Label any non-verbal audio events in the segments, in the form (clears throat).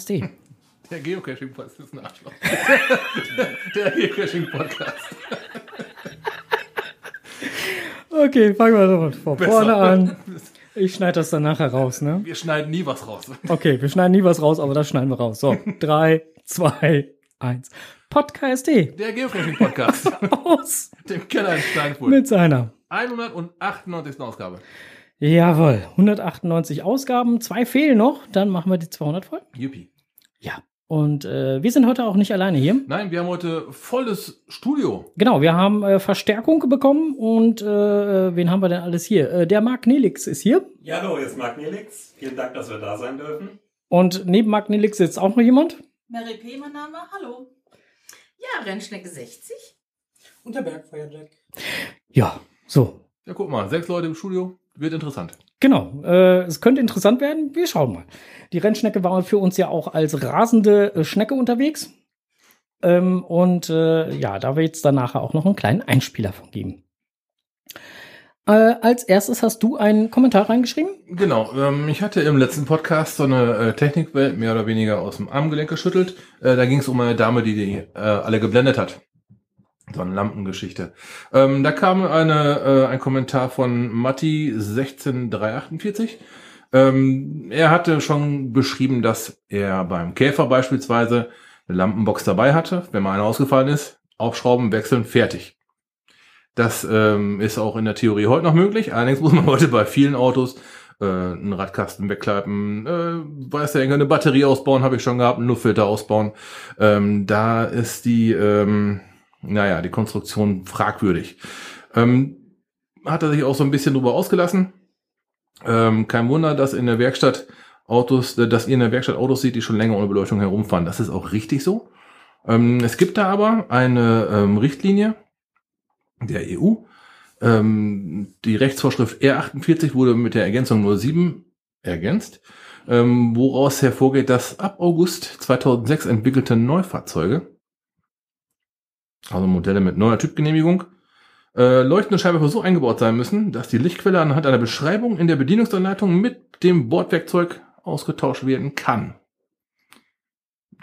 Podcast.de. (laughs) Der Geocaching-Podcast ist ein Arschloch. (laughs) der Geocaching-Podcast. Okay, fangen wir doch von Besser. vorne an. (laughs) Ich schneide das dann nachher raus, ne? Wir schneiden nie was raus. Okay, wir schneiden nie was raus, aber das schneiden wir raus. So, drei, zwei, eins. Podcast.de Der Geocaching-Podcast. aus Dem Keller in Steinfurt. mit seiner 198. Ausgabe. Jawohl, 198 Ausgaben, zwei fehlen noch, dann machen wir die 200 voll. Yuppie. Ja. Und äh, wir sind heute auch nicht alleine hier. Nein, wir haben heute volles Studio. Genau, wir haben äh, Verstärkung bekommen und äh, wen haben wir denn alles hier? Äh, der Marc Nelix ist hier Ja, hallo, hier ist Marc Nelix. Vielen Dank, dass wir da sein dürfen. und neben Marc Nelix sitzt auch noch jemand. Mary P. mein Name, hallo. Ja, Rennschnecke 60. Und der Bergfeuerjack. Ja, so. Ja, guck mal, sechs Leute im Studio. Wird interessant. Genau, äh, es könnte interessant werden. Wir schauen mal. Die Rennschnecke war für uns ja auch als rasende äh, Schnecke unterwegs. Ähm, und äh, ja, da wird es dann nachher auch noch einen kleinen Einspieler von geben. Äh, als erstes hast du einen Kommentar reingeschrieben. Genau, ähm, ich hatte im letzten Podcast so eine äh, Technikwelt mehr oder weniger aus dem Armgelenk geschüttelt. Äh, da ging es um eine Dame, die die alle geblendet hat. So eine Lampengeschichte. Ähm, da kam eine, äh, ein Kommentar von Matti 16348. Ähm, er hatte schon beschrieben, dass er beim Käfer beispielsweise eine Lampenbox dabei hatte. Wenn mal eine ausgefallen ist, aufschrauben, wechseln, fertig. Das ähm, ist auch in der Theorie heute noch möglich. Allerdings muss man (laughs) heute bei vielen Autos äh, einen Radkasten wegklappen, äh, weiß der Henker, eine Batterie ausbauen, habe ich schon gehabt, einen Luftfilter ausbauen. Ähm, da ist die, ähm, naja, die Konstruktion fragwürdig. Ähm, hat er sich auch so ein bisschen drüber ausgelassen. Ähm, kein Wunder, dass in der Werkstatt Autos, äh, dass ihr in der Werkstatt Autos seht, die schon länger ohne Beleuchtung herumfahren. Das ist auch richtig so. Ähm, es gibt da aber eine ähm, Richtlinie der EU. Ähm, die Rechtsvorschrift R48 wurde mit der Ergänzung 07 ergänzt, ähm, woraus hervorgeht, dass ab August 2006 entwickelte Neufahrzeuge, also Modelle mit neuer Typgenehmigung, äh, leuchtende Scheinwerfer so eingebaut sein müssen, dass die Lichtquelle anhand einer Beschreibung in der Bedienungsanleitung mit dem Bordwerkzeug ausgetauscht werden kann.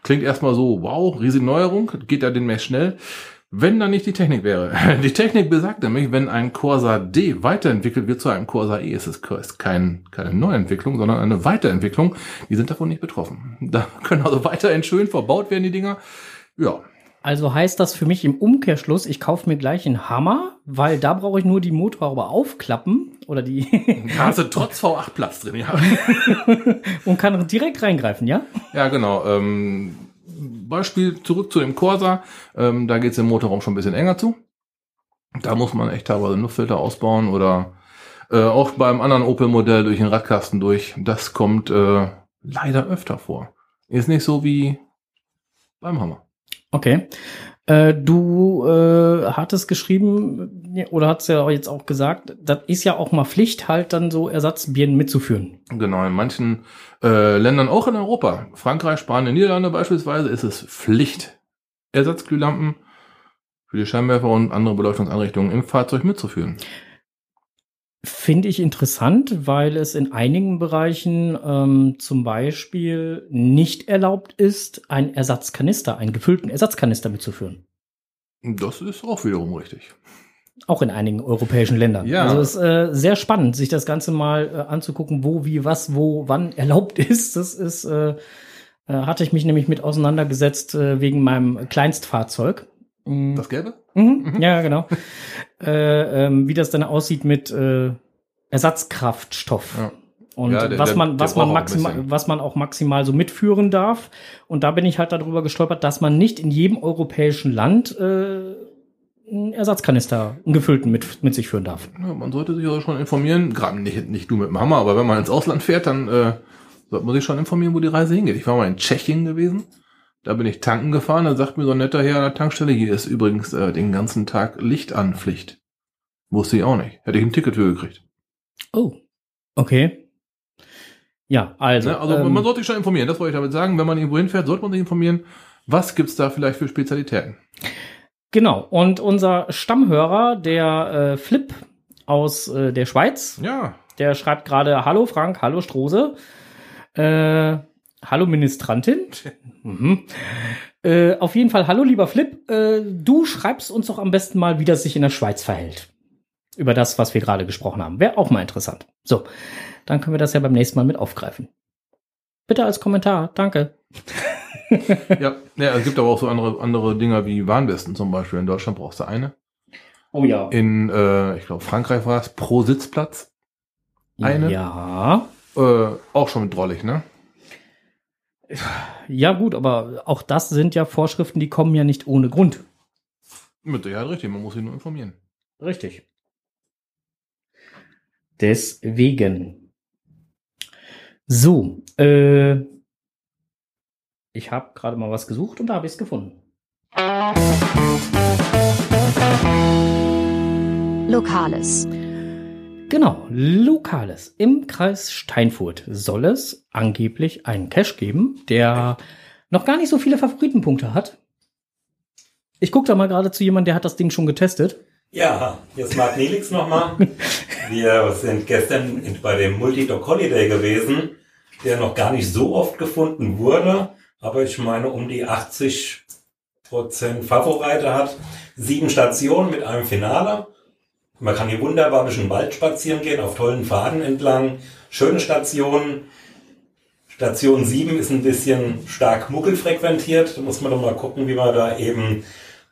Klingt erstmal so, wow, riesige Neuerung, geht da demnächst schnell. Wenn da nicht die Technik wäre. (laughs) Die Technik besagt nämlich, wenn ein Corsa D weiterentwickelt wird zu einem Corsa E, ist es kein, keine Neuentwicklung, sondern eine Weiterentwicklung. Die sind davon nicht betroffen. Da können also weiterhin schön verbaut werden, die Dinger. Ja, Also heißt das für mich im Umkehrschluss, ich kaufe mir gleich einen Hammer, weil da brauche ich nur die Motorhaube aufklappen oder die (laughs) da hast du trotz V8 Platz drin, ja. (laughs) und kann direkt reingreifen, ja? Ja, genau. Ähm, Beispiel zurück zu dem Corsa. Ähm, da geht es im Motorraum schon ein bisschen enger zu. Da muss man echt teilweise Luftfilter ausbauen oder äh, auch beim anderen Opel-Modell durch den Radkasten durch. Das kommt äh, leider öfter vor. Ist nicht so wie beim Hammer. Okay. Äh, du äh, hattest geschrieben oder hast ja jetzt auch gesagt, das ist ja auch mal Pflicht, halt dann so Ersatzbirnen mitzuführen. Genau, in manchen äh, Ländern, auch in Europa, Frankreich, Spanien, Niederlande beispielsweise, ist es Pflicht, Ersatzglühlampen für die Scheinwerfer und andere Beleuchtungseinrichtungen im Fahrzeug mitzuführen. Finde ich interessant, weil es in einigen Bereichen ähm, zum Beispiel nicht erlaubt ist, einen Ersatzkanister, einen gefüllten Ersatzkanister mitzuführen. Das ist auch wiederum richtig. Auch in einigen europäischen Ländern. Ja. Also es ist äh, sehr spannend, sich das Ganze mal äh, anzugucken, wo, wie, was, wo, wann (laughs) erlaubt ist. Das ist, äh, äh, hatte ich mich nämlich mit auseinandergesetzt äh, wegen meinem Kleinstfahrzeug. Das Gelbe? Mhm, Ja, genau. (laughs) äh, ähm, wie das dann aussieht mit äh, Ersatzkraftstoff. Ja. Und Ja, der- was man, was man maximal, was man auch maximal so mitführen darf. Und da bin ich halt darüber gestolpert, dass man nicht in jedem europäischen Land äh, einen Ersatzkanister, einen gefüllten mit, mit sich führen darf. Ja, man sollte sich also schon informieren, gerade nicht, nicht du mit dem Hammer, aber wenn man ins Ausland fährt, dann äh, sollte man sich schon informieren, wo die Reise hingeht. Ich war mal in Tschechien gewesen, da bin ich tanken gefahren, da sagt mir so ein netter Herr an der Tankstelle, hier ist übrigens äh, den ganzen Tag Licht an Pflicht. Wusste ich auch nicht. Hätte ich ein Ticket für gekriegt. Oh. Okay. Ja, also. Ne? Also ähm, man sollte sich schon informieren, das wollte ich damit sagen. Wenn man irgendwo hinfährt, sollte man sich informieren, was gibt's da vielleicht für Spezialitäten. Genau, und unser Stammhörer, der äh, Flip aus äh, der Schweiz, Ja, der schreibt gerade Hallo Frank, hallo Strose. Äh, Hallo Ministrantin. Mhm. Äh, auf jeden Fall, hallo lieber Flip. Äh, du schreibst uns doch am besten mal, wie das sich in der Schweiz verhält. Über das, was wir gerade gesprochen haben. Wäre auch mal interessant. So, dann können wir das ja beim nächsten Mal mit aufgreifen. Bitte als Kommentar. Danke. (laughs) ja, ja, es gibt aber auch so andere, andere Dinger wie Warnwesten zum Beispiel. In Deutschland brauchst du eine. Oh ja. In, äh, ich glaube, Frankreich war es pro Sitzplatz. Eine. Ja. Äh, auch schon mit drollig, ne? Ja, gut, aber auch das sind ja Vorschriften, die kommen ja nicht ohne Grund. Mit Sicherheit richtig, man muss sich nur informieren. Richtig. Deswegen. So, äh, ich habe gerade mal was gesucht und da habe ich es gefunden. Lokales. Genau, Lokales. Im Kreis Steinfurt soll es angeblich einen Cache geben, der noch gar nicht so viele Favoritenpunkte hat. Ich gucke da mal gerade zu jemandem, der hat das Ding schon getestet. Ja, jetzt Marc Nelix nochmal. (laughs) Wir sind gestern bei dem Multi-Doc Holiday gewesen, der noch gar nicht so oft gefunden wurde, aber ich meine um die 80 Prozent Favorite hat. Sieben Stationen mit einem Finale. Man kann hier wunderbar durch den Wald spazieren gehen, auf tollen Pfaden entlang. Schöne Stationen. Station 7 ist ein bisschen stark muggelfrequentiert. Da muss man doch mal gucken, wie man da eben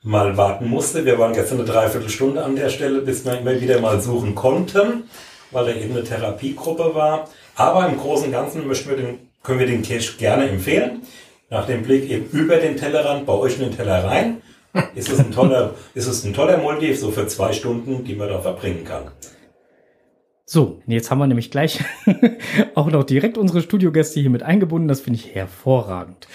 mal warten musste. Wir waren gestern eine Dreiviertelstunde an der Stelle, bis wir immer wieder mal suchen konnten, weil da eben eine Therapiegruppe war. Aber im Großen und Ganzen möchten wir den, können wir den Cache gerne empfehlen. Nach dem Blick eben über den Tellerrand, bei euch in den Teller rein, ist es ein toller, (laughs) ist es ein toller Multi, so für zwei Stunden, die man da verbringen kann. So, jetzt haben wir nämlich gleich (laughs) auch noch direkt unsere Studiogäste hier mit eingebunden. Das finde ich hervorragend.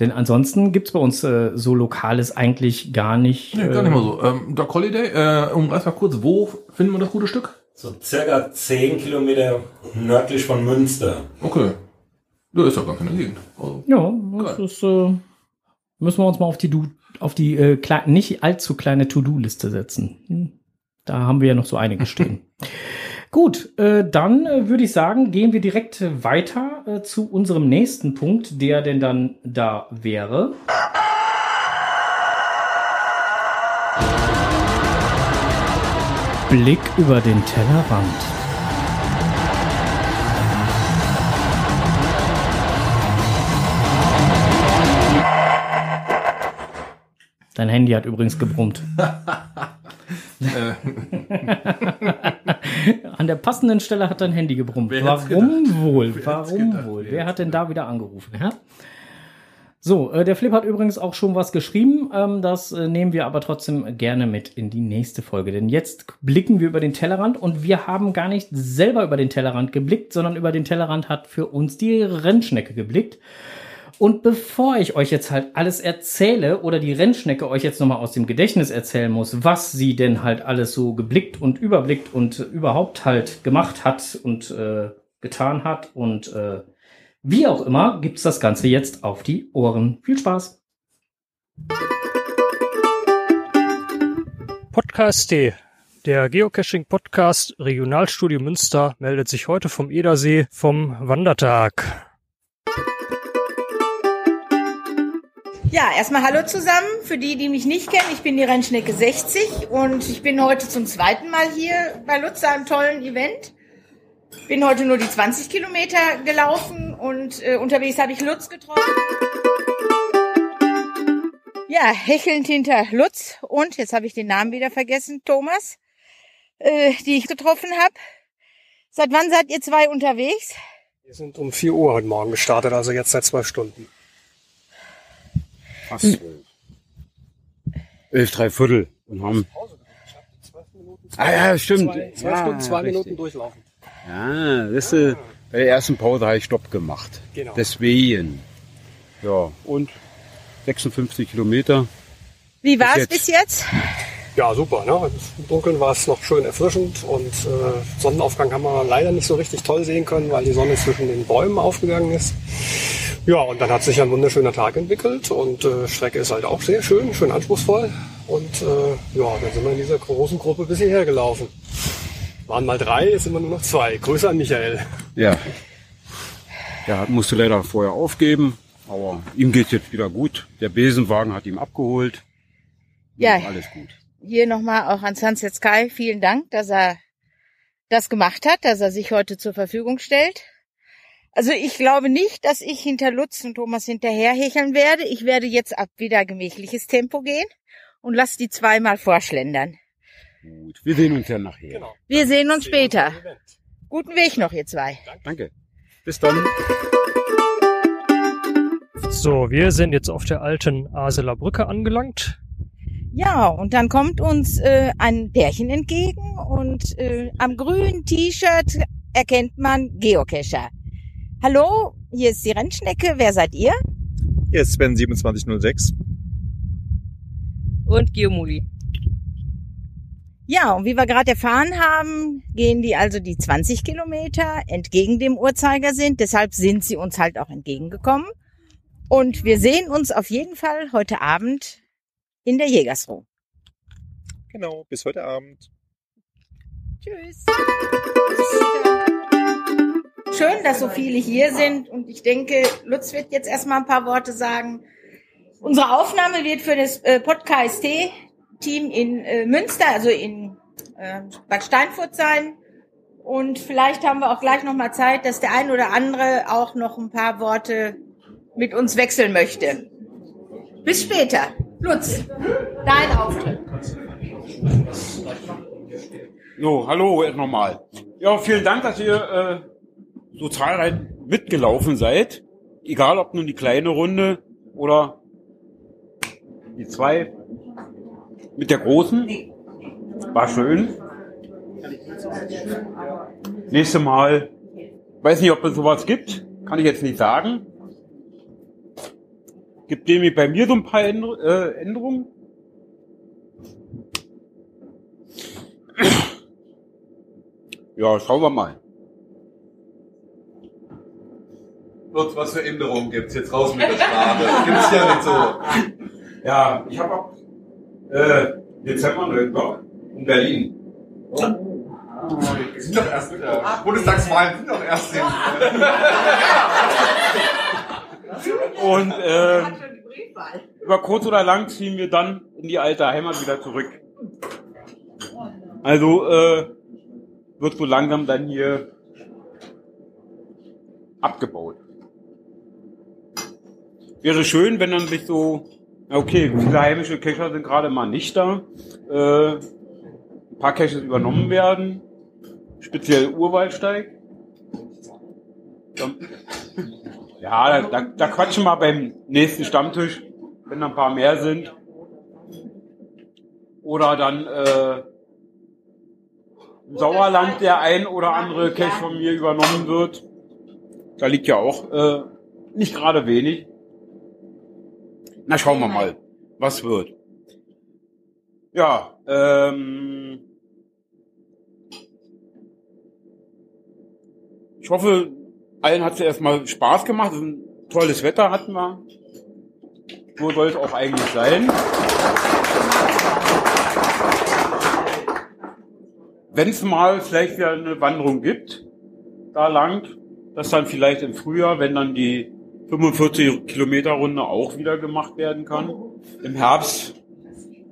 Denn ansonsten gibt's bei uns äh, so Lokales eigentlich gar nicht. Nee, gar nicht mal so. Ähm, Doc Holiday, äh, umreiß mal kurz, wo finden wir das gute Stück? So circa zehn Kilometer nördlich von Münster. Okay. Da ist ja gar keine Gegend. Also, Ja, das ist, äh, müssen wir uns mal auf die, du auf die äh, nicht allzu kleine To-Do-Liste setzen. Hm. Da haben wir ja noch so einiges stehen. (laughs) Gut, äh, dann äh, würde ich sagen, gehen wir direkt weiter äh, zu unserem nächsten Punkt, der denn dann da wäre. Blick über den Tellerrand. Dein Handy hat übrigens gebrummt. (laughs) (laughs) An der passenden Stelle hat dein Handy gebrummt. Wer Warum wohl? Wer Warum gedacht? wohl? Wer Wer hat denn da wieder angerufen? Ja? So, äh, der Flip hat übrigens auch schon was geschrieben. Ähm, das äh, nehmen wir aber trotzdem gerne mit in die nächste Folge. Denn jetzt blicken wir über den Tellerrand und wir haben gar nicht selber über den Tellerrand geblickt, sondern über den Tellerrand hat für uns die Rennschnecke geblickt. Und bevor ich euch jetzt halt alles erzähle oder die Rennschnecke euch jetzt nochmal aus dem Gedächtnis erzählen muss, was sie denn halt alles so geblickt und überblickt und überhaupt halt gemacht hat und äh, getan hat und äh, wie auch immer, gibt's das Ganze jetzt auf die Ohren. Viel Spaß! Podcast D. Der Geocaching-Podcast Regionalstudio Münster meldet sich heute vom Edersee vom Wandertag. Ja, erstmal hallo zusammen. Für die, die mich nicht kennen, ich bin die Rennschnecke 60 und ich bin heute zum zweiten Mal hier bei Lutz einem tollen Event. Bin heute nur die 20 Kilometer gelaufen und äh, unterwegs habe ich Lutz getroffen. Ja, hechelnd hinter Lutz und jetzt habe ich den Namen wieder vergessen, Thomas, äh, die ich getroffen habe. Seit wann seid ihr zwei unterwegs? Wir sind um 4 Uhr heute Morgen gestartet, also jetzt seit zwei Stunden. Fast zwölf. Elf, drei Viertel. Und haben, ah ja, stimmt. Zwei, zwei ja, Stunden, zwei richtig. Minuten durchlaufen. Ja, das ist, bei der ersten Pause habe ich Stopp gemacht. Genau. Deswegen. Ja, und 56 Kilometer. Wie war es jetzt. bis jetzt? Ja, super. Ne? Im Dunkeln war es noch schön erfrischend und äh, Sonnenaufgang haben wir leider nicht so richtig toll sehen können, weil die Sonne zwischen den Bäumen aufgegangen ist. Ja, und dann hat sich ein wunderschöner Tag entwickelt und äh, Strecke ist halt auch sehr schön, schön anspruchsvoll. Und äh, ja, dann sind wir in dieser großen Gruppe bis hierher gelaufen. Waren mal drei, jetzt sind wir nur noch zwei. Grüße an Michael. Ja. Der hat- musste leider vorher aufgeben, aber ihm geht's jetzt wieder gut. Der Besenwagen hat ihm abgeholt. Ja. Alles gut. Hier nochmal auch an Sunset Sky vielen Dank, dass er das gemacht hat, dass er sich heute zur Verfügung stellt. Also ich glaube nicht, dass ich hinter Lutz und Thomas hinterherhecheln werde. Ich werde jetzt ab wieder gemächliches Tempo gehen und lass die zweimal vorschlendern. Gut. Wir sehen uns ja nachher. Genau. Wir sehen uns später. Im Event. Guten Weg noch, ihr zwei. Danke. Bis dann. So, wir sind jetzt auf der alten Aseler Brücke angelangt. Ja, und dann kommt uns äh, ein Pärchen entgegen und äh, am grünen T-Shirt erkennt man Geocacher. Hallo, hier ist die Rennschnecke. Wer seid ihr? Hier ist Sven 2706. Und Geomuli. Ja, und wie wir gerade erfahren haben, gehen die also die 20 Kilometer entgegen dem Uhrzeigersinn. Deshalb sind sie uns halt auch entgegengekommen. Und wir sehen uns auf jeden Fall heute Abend in der Jägersruh. Genau, bis heute Abend. Tschüss. Schön, dass so viele hier sind und ich denke, Lutz wird jetzt erstmal ein paar Worte sagen. Unsere Aufnahme wird für das äh, Podcast-Team in äh, Münster, also in äh, Bad Steinfurt sein. Und vielleicht haben wir auch gleich noch mal Zeit, dass der ein oder andere auch noch ein paar Worte mit uns wechseln möchte. Bis später. Lutz, dein Auftritt. So, hallo nochmal. Ja, vielen Dank, dass ihr äh, so zahlreich mitgelaufen seid. Egal, ob nun die kleine Runde oder die zwei mit der großen. War schön. Nächste Mal, weiß nicht, ob es sowas gibt, kann ich jetzt nicht sagen. Gibt nämlich bei mir so ein paar Änder äh, Änderungen. Ja, schauen wir mal. Lutz, was für Änderungen gibt's jetzt raus mit der Sprache? Gibt's ja nicht so. Ja, ich habe auch äh, Dezember einen Blog in Berlin. Wir sind doch erst der Bundestagswahlen sind doch erst in. (laughs) Und äh, über kurz oder lang ziehen wir dann in die alte Heimat wieder zurück. Also äh, wird so langsam dann hier abgebaut. Wäre schön, wenn dann sich so, okay, viele heimische Kescher sind gerade mal nicht da. Äh, ein paar Caches übernommen werden, speziell Urwaldsteig. Dann- Ja, da, da, da quatschen wir beim nächsten Stammtisch, wenn da ein paar mehr sind. Oder dann äh, im Sauerland der ein oder andere Cache von mir übernommen wird. Da liegt ja auch äh, nicht gerade wenig. Na, schauen wir mal, was wird. Ja, ähm, ich hoffe, allen hat es erstmal Spaß gemacht. Es tolles Wetter hatten wir. So soll es auch eigentlich sein. Wenn es mal vielleicht wieder eine Wanderung gibt, da lang, dass dann vielleicht im Frühjahr, wenn dann die 45 Kilometer Runde auch wieder gemacht werden kann. Im Herbst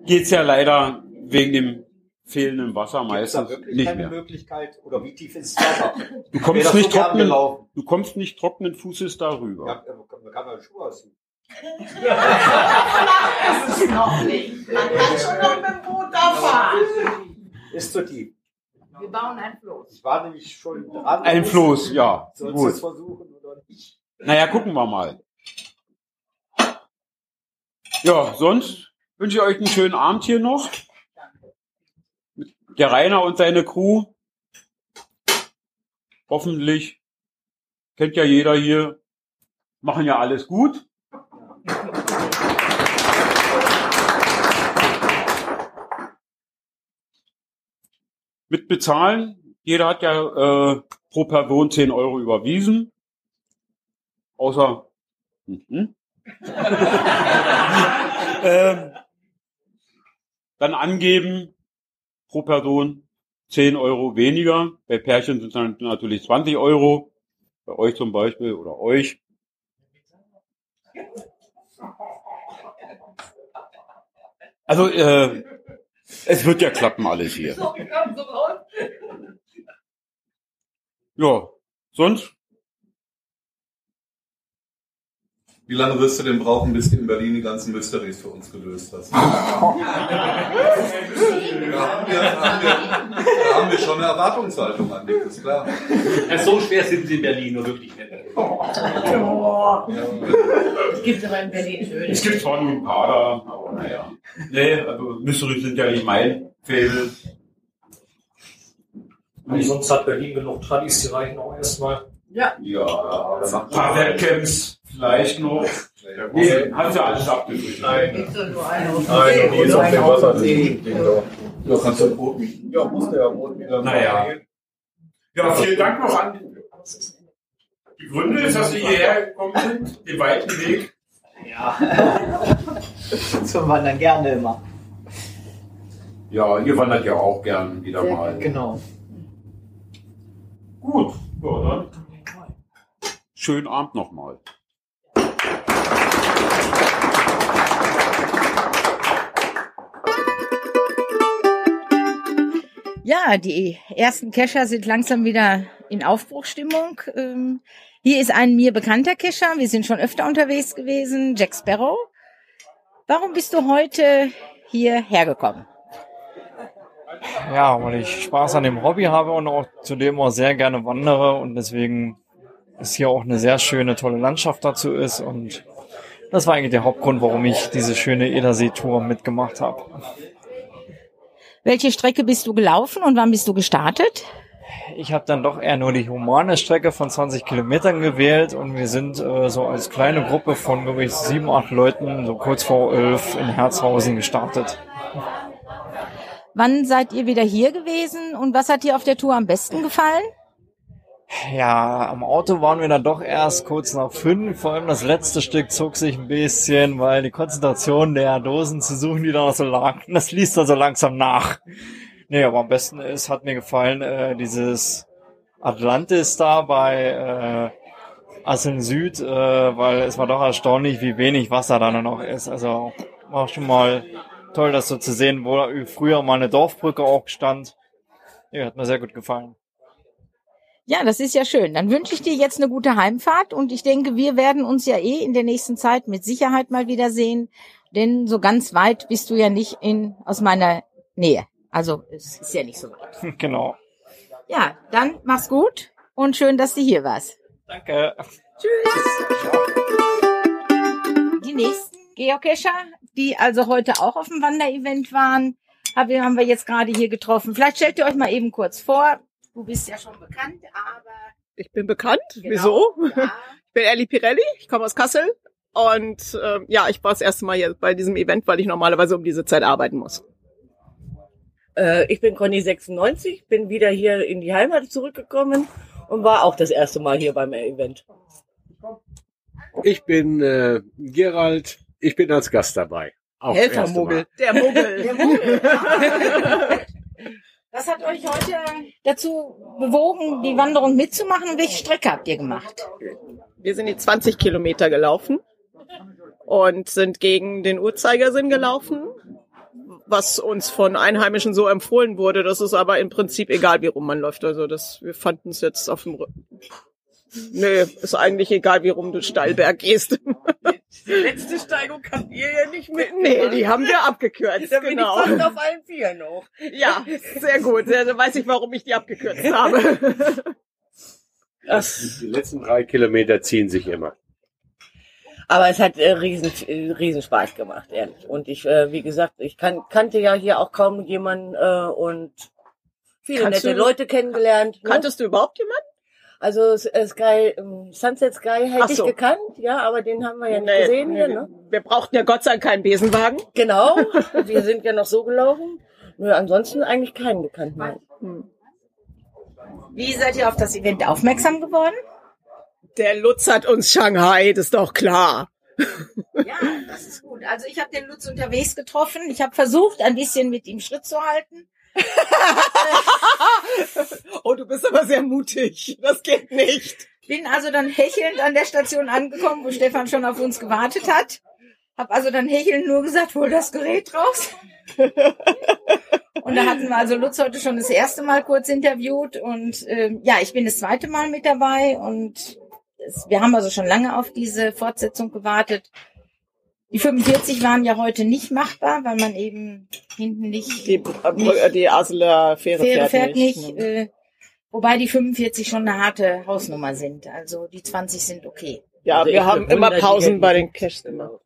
geht's ja leider wegen dem fehlenden Wasser Gibt's da meistens wirklich nicht keine mehr. Möglichkeit? Oder wie tief ist das Wasser? Du kommst das nicht so trocknen, du kommst nicht trockenen Fußes darüber. Ja, man kann man Schuhe ausziehen. Das ist noch nicht. Man kann schon noch mit dem Boot da fahren. Ist zu tief. Wir bauen ein Floß. Ich war nämlich schon dran. Ein Floß, ja. Sollst du Gut. es versuchen oder nicht? Naja, gucken wir mal. Ja, sonst wünsche ich euch einen schönen Abend hier noch. Der Rainer und seine Crew. Hoffentlich kennt ja jeder hier. Machen ja alles gut. Mit bezahlen. Jeder hat ja äh, pro Person 10 Euro überwiesen. Außer mhm. (laughs) ähm, dann angeben pro Person 10 Euro weniger. Bei Pärchen sind es natürlich 20 Euro. Bei euch zum Beispiel oder euch. Also, äh, es wird ja klappen alles hier. Ja, sonst? Wie lange wirst du denn brauchen, bis du in Berlin die ganzen Mysteries für uns gelöst hast? (laughs) da, haben wir, haben wir, da haben wir schon eine Erwartungshaltung an dich, ist klar. Ja, so schwer sind sie in Berlin nur wirklich nicht. Es gibt aber in Berlin schön. Es gibt zwar nur ein paar da, aber naja. Nee, also Mystery sind ja nicht mein Faible. Sonst hat Berlin genug Tradis, die reichen auch erstmal. Ja. Ja, ein paar Webcams vielleicht noch. Nee, hat ja alles abgedrückt. Nein. Nein, nie ist auf dem Wasser. Ja, kannst du ein Boot mieten. Ja, muss der ja Boot mieten. Naja. Ja, vielen Dank noch an die Gründe, dass Sie hierher gekommen sind, den weiten Weg. Ja. (laughs) Zum Wandern gerne immer. Ja, ihr wandert ja auch gern wieder Sehr- mal. Genau. Gut, ja, dann. Schönen Abend nochmal. Ja, die ersten Kescher sind langsam wieder in Aufbruchstimmung. Ähm, hier ist ein mir bekannter Kescher. Wir sind schon öfter unterwegs gewesen, Jack Sparrow. Warum bist du heute hierher gekommen? Ja, weil ich Spaß an dem Hobby habe und auch zudem auch sehr gerne wandere und deswegen ist hier auch eine sehr schöne, tolle Landschaft dazu ist und das war eigentlich der Hauptgrund, warum ich diese schöne Edersee-Tour mitgemacht habe. Welche Strecke bist du gelaufen und wann bist du gestartet? Ich habe dann doch eher nur die humane Strecke von 20 Kilometern gewählt und wir sind äh, so als kleine Gruppe von, ich, sieben, acht Leuten so kurz vor elf in Herzhausen gestartet. Wann seid ihr wieder hier gewesen und was hat dir auf der Tour am besten gefallen? Ja, am Auto waren wir dann doch erst kurz nach fünf. Vor allem das letzte Stück zog sich ein bisschen, weil die Konzentration der Dosen zu suchen, die da noch so lagen, (laughs) das ließ dann so langsam nach. Nee, aber am besten ist, hat mir gefallen, äh, dieses Atlantis da bei äh, Asseln Süd, äh, weil es war doch erstaunlich, wie wenig Wasser da noch ist. Also war schon mal toll, das so zu sehen, wo früher mal eine Dorfbrücke auch stand. Ja, hat mir sehr gut gefallen. Ja, das ist ja schön. Dann wünsche ich dir jetzt eine gute Heimfahrt und ich denke, wir werden uns ja eh in der nächsten Zeit mit Sicherheit mal wiedersehen, denn so ganz weit bist du ja nicht in aus meiner Nähe. Also es ist ja nicht so weit. (laughs) Genau. Ja, dann mach's gut und schön, dass du hier warst. Danke. Die nächsten Geocacher, die also heute auch auf dem Wanderevent waren, haben wir jetzt gerade hier getroffen. Vielleicht stellt ihr euch mal eben kurz vor. Du bist ja schon bekannt, aber Ich bin bekannt. Genau, Wieso? (laughs) Ich bin Ellie Pirelli, ich komme aus Kassel. Und ähm, ja, ich war das erste Mal hier bei diesem Event, weil ich normalerweise um diese Zeit arbeiten muss. Äh, ich bin Conny 96, bin wieder hier in die Heimat zurückgekommen und war auch das erste Mal hier beim Event. Ich bin äh, Gerald, ich bin als Gast dabei. Auch das erste Mal. Der Muggel. Der Muggel. (laughs) Was hat euch heute dazu bewogen, die Wanderung mitzumachen und welche Strecke habt ihr gemacht? Wir sind die 20 Kilometer gelaufen und sind gegen den Uhrzeigersinn gelaufen, was uns von Einheimischen so empfohlen wurde. Das ist aber im Prinzip egal, wie rum man läuft. Also das, wir fanden es jetzt auf dem Rücken. Nee, ist eigentlich egal, wie rum du Steilberg gehst. Die letzte Steigung habt ihr ja nicht mit. Nee, die haben wir abgekürzt, Da bin genau. ich fast auf allen Vieren noch. Ja, sehr gut. Ja, Dann weiß ich, warum ich die abgekürzt habe. (laughs) Die letzten drei Kilometer ziehen sich immer. Aber es hat äh, riesen, äh, riesen Spaß gemacht, ehrlich. Und ich, äh, wie gesagt, ich kan kannte ja hier auch kaum jemanden äh, und viele Kannst nette du- Leute kennengelernt. Ne? Kanntest du überhaupt jemanden? Also Sky, ähm, Sunset Sky hätte Ach ich so. gekannt, ja, aber den haben wir ja nicht Nee, gesehen nee, hier, ne? Wir brauchten ja Gott sei Dank keinen Besenwagen. Genau, (laughs) wir sind ja noch so gelaufen. Nö, ansonsten eigentlich keinen gekannt. Nein. Wie seid ihr auf das Event aufmerksam geworden? Der Lutz hat uns Shanghai, das ist doch klar. Ja, das ist gut. Also ich habe den Lutz unterwegs getroffen. Ich habe versucht, ein bisschen mit ihm Schritt zu halten. (laughs) Oh, du bist aber sehr mutig. Das geht nicht. Bin also dann hechelnd an der Station angekommen, wo Stefan schon auf uns gewartet hat. Hab also dann hechelnd nur gesagt, hol das Gerät raus. und da hatten wir also Lutz heute schon das erste Mal kurz interviewt und ähm, ja, ich bin das zweite Mal mit dabei und es, wir haben also schon lange auf diese Fortsetzung gewartet. Die 45 waren ja heute nicht machbar, weil man eben hinten nicht Die, äh, die Aseler Fähre, Fähre fährt, fährt nicht. nicht. Äh, wobei die 45 schon eine harte Hausnummer sind. Also die 20 sind okay. Ja, Also wir haben immer Pausen bei den Caches immer.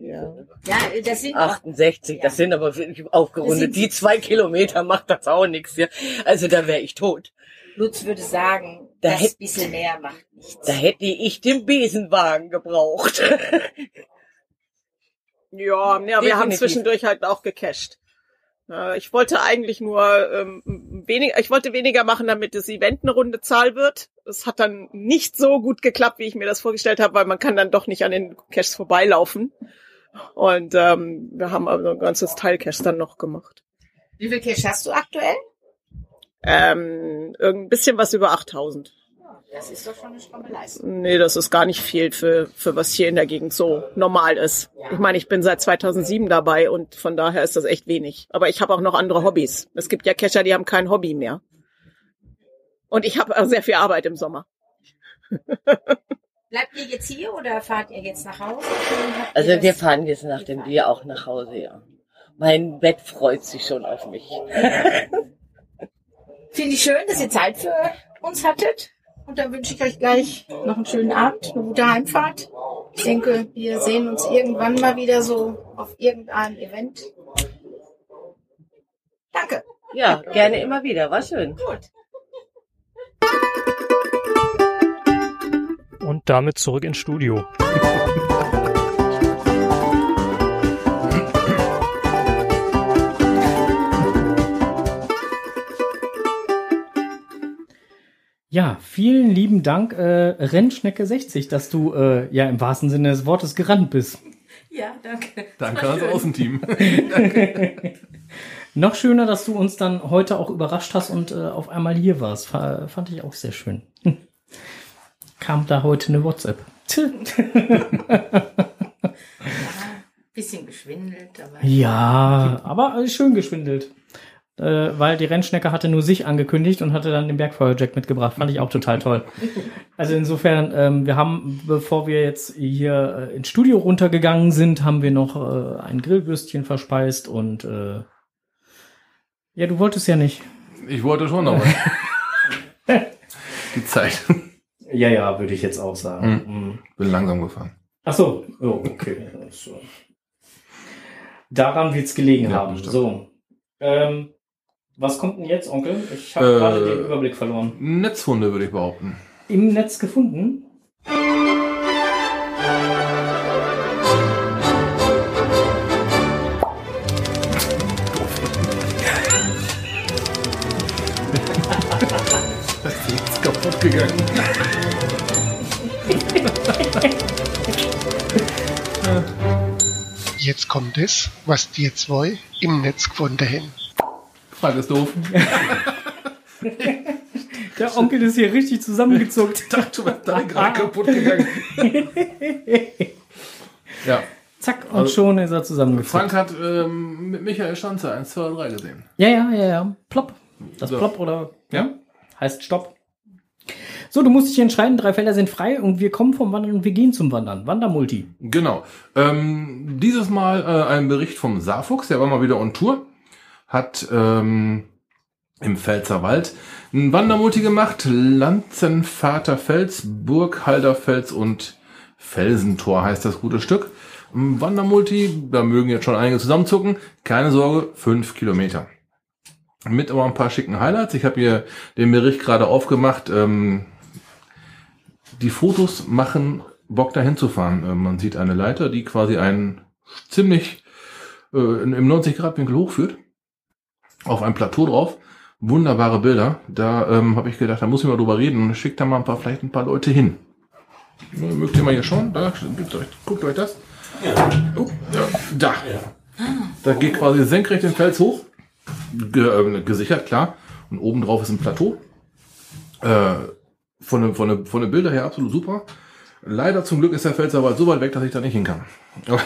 Ja. Ja, das sind auch, 68, das sind aber wirklich aufgerundet. Die zwei Kilometer macht das auch nichts. Ja. Also da wäre ich tot. Lutz würde sagen, Da das hätt- bisschen mehr macht nichts. Da hätte ich den Besenwagen gebraucht. (laughs) Ja, ja wir haben Definitiv. zwischendurch halt auch gecached. Ich wollte eigentlich nur ähm, weniger, ich wollte weniger machen, damit das Event eine runde Zahl wird. Es hat dann nicht so gut geklappt, wie ich mir das vorgestellt habe, weil man kann dann doch nicht an den Caches vorbeilaufen. Und ähm, wir haben also ein ganzes Teil Cache dann noch gemacht. Wie viel Cash hast du aktuell? Ähm, ein bisschen was über 8000. Das ist doch schon eine Leistung. Nee, das ist gar nicht viel für, für was hier in der Gegend so normal ist. Ich meine, ich bin seit 2007 dabei und von daher ist das echt wenig. Aber ich habe auch noch andere Hobbys. Es gibt ja Cacher, die haben kein Hobby mehr. Und ich habe auch sehr viel Arbeit im Sommer. Bleibt ihr jetzt hier oder fahrt ihr jetzt nach Hause? Also wir fahren jetzt nach dem Bier auch nach Hause, ja. Mein Bett freut sich schon auf mich. Finde ich schön, dass ihr Zeit für uns hattet. Und dann wünsche ich euch gleich noch einen schönen Abend, eine gute Heimfahrt. Ich denke, wir sehen uns irgendwann mal wieder so auf irgendeinem Event. Danke. Ja, gerne immer wieder. War schön. Gut. Und damit zurück ins Studio. (laughs) Ja, vielen lieben Dank, äh, Rennschnecke 60, dass du äh, ja im wahrsten Sinne des Wortes gerannt bist. Ja, danke. Danke ans Außenteam. (laughs) Noch schöner, dass du uns dann heute auch überrascht hast und äh, auf einmal hier warst. Fa fand ich auch sehr schön. (laughs) Kam da heute eine WhatsApp. Tch. Bisschen geschwindelt, aber. ja, aber schön geschwindelt. Äh, weil die Rennschnecke hatte nur sich angekündigt und hatte dann den Bergfeuerjack mitgebracht. Fand ich auch total toll. (laughs) Also insofern, ähm, wir haben, bevor wir jetzt hier äh, ins Studio runtergegangen sind, haben wir noch äh, ein Grillbürstchen verspeist und äh, ja, du wolltest ja nicht. Ich wollte schon noch. (laughs) Die Zeit. Ja, ja, würde ich jetzt auch sagen. Hm. Bin langsam gefahren. Ach so, oh, okay. (laughs) Daran wird's gelegen Ja, haben. bestimmt. So. Ähm, was kommt denn jetzt, Onkel? Ich habe Äh, gerade den Überblick verloren. Netzfunde, würde ich behaupten. Im Netz gefunden? Das ist kaputt gegangen. Jetzt kommt es, was die zwei im Netz gefunden haben. Frage ist doof. (laughs) Der Onkel ist hier richtig zusammengezuckt. Ich (laughs) dachte, du wärst da gerade kaputt gegangen. (laughs) Ja. Zack, und Also, schon ist er zusammengezuckt. Frank hat ähm, mit Michael Schanze 1, 2, 3 gesehen. Ja, ja, ja, ja. Plopp. Das So. Plopp oder Ja. heißt Stopp. So, du musst dich entscheiden, drei Felder sind frei und wir kommen vom Wandern und wir gehen zum Wandern. Wandermulti. Genau. Ähm, dieses Mal äh, ein Bericht vom Saarfuchs, der war mal wieder on Tour. Hat ähm, im Pfälzerwald ein Wandermulti gemacht. Lanzenvaterfels, Burghalderfels und Felsentor heißt das gute Stück. Ein Wandermulti, da mögen jetzt schon einige zusammenzucken. Keine Sorge, fünf Kilometer. Mit aber ein paar schicken Highlights. Ich habe hier den Bericht gerade aufgemacht. Ähm, die Fotos machen Bock dahin zu fahren. Äh, man sieht eine Leiter, die quasi einen ziemlich äh, im 90 Grad Winkel hochführt. Auf ein Plateau drauf. Wunderbare Bilder. Da ähm, habe ich gedacht, da muss ich mal drüber reden und schickt da mal ein paar, vielleicht ein paar Leute hin. Ja, mögt ihr mal hier schauen? Da, euch, guckt euch das. Oh, ja, da. Da geht quasi senkrecht den Fels hoch. Ge äh, gesichert, klar. Und oben drauf ist ein Plateau. Äh, von den, von den, von den Bilder her absolut super. Leider zum Glück ist der Pfälzerwald so weit weg, dass ich da nicht hin kann. (laughs)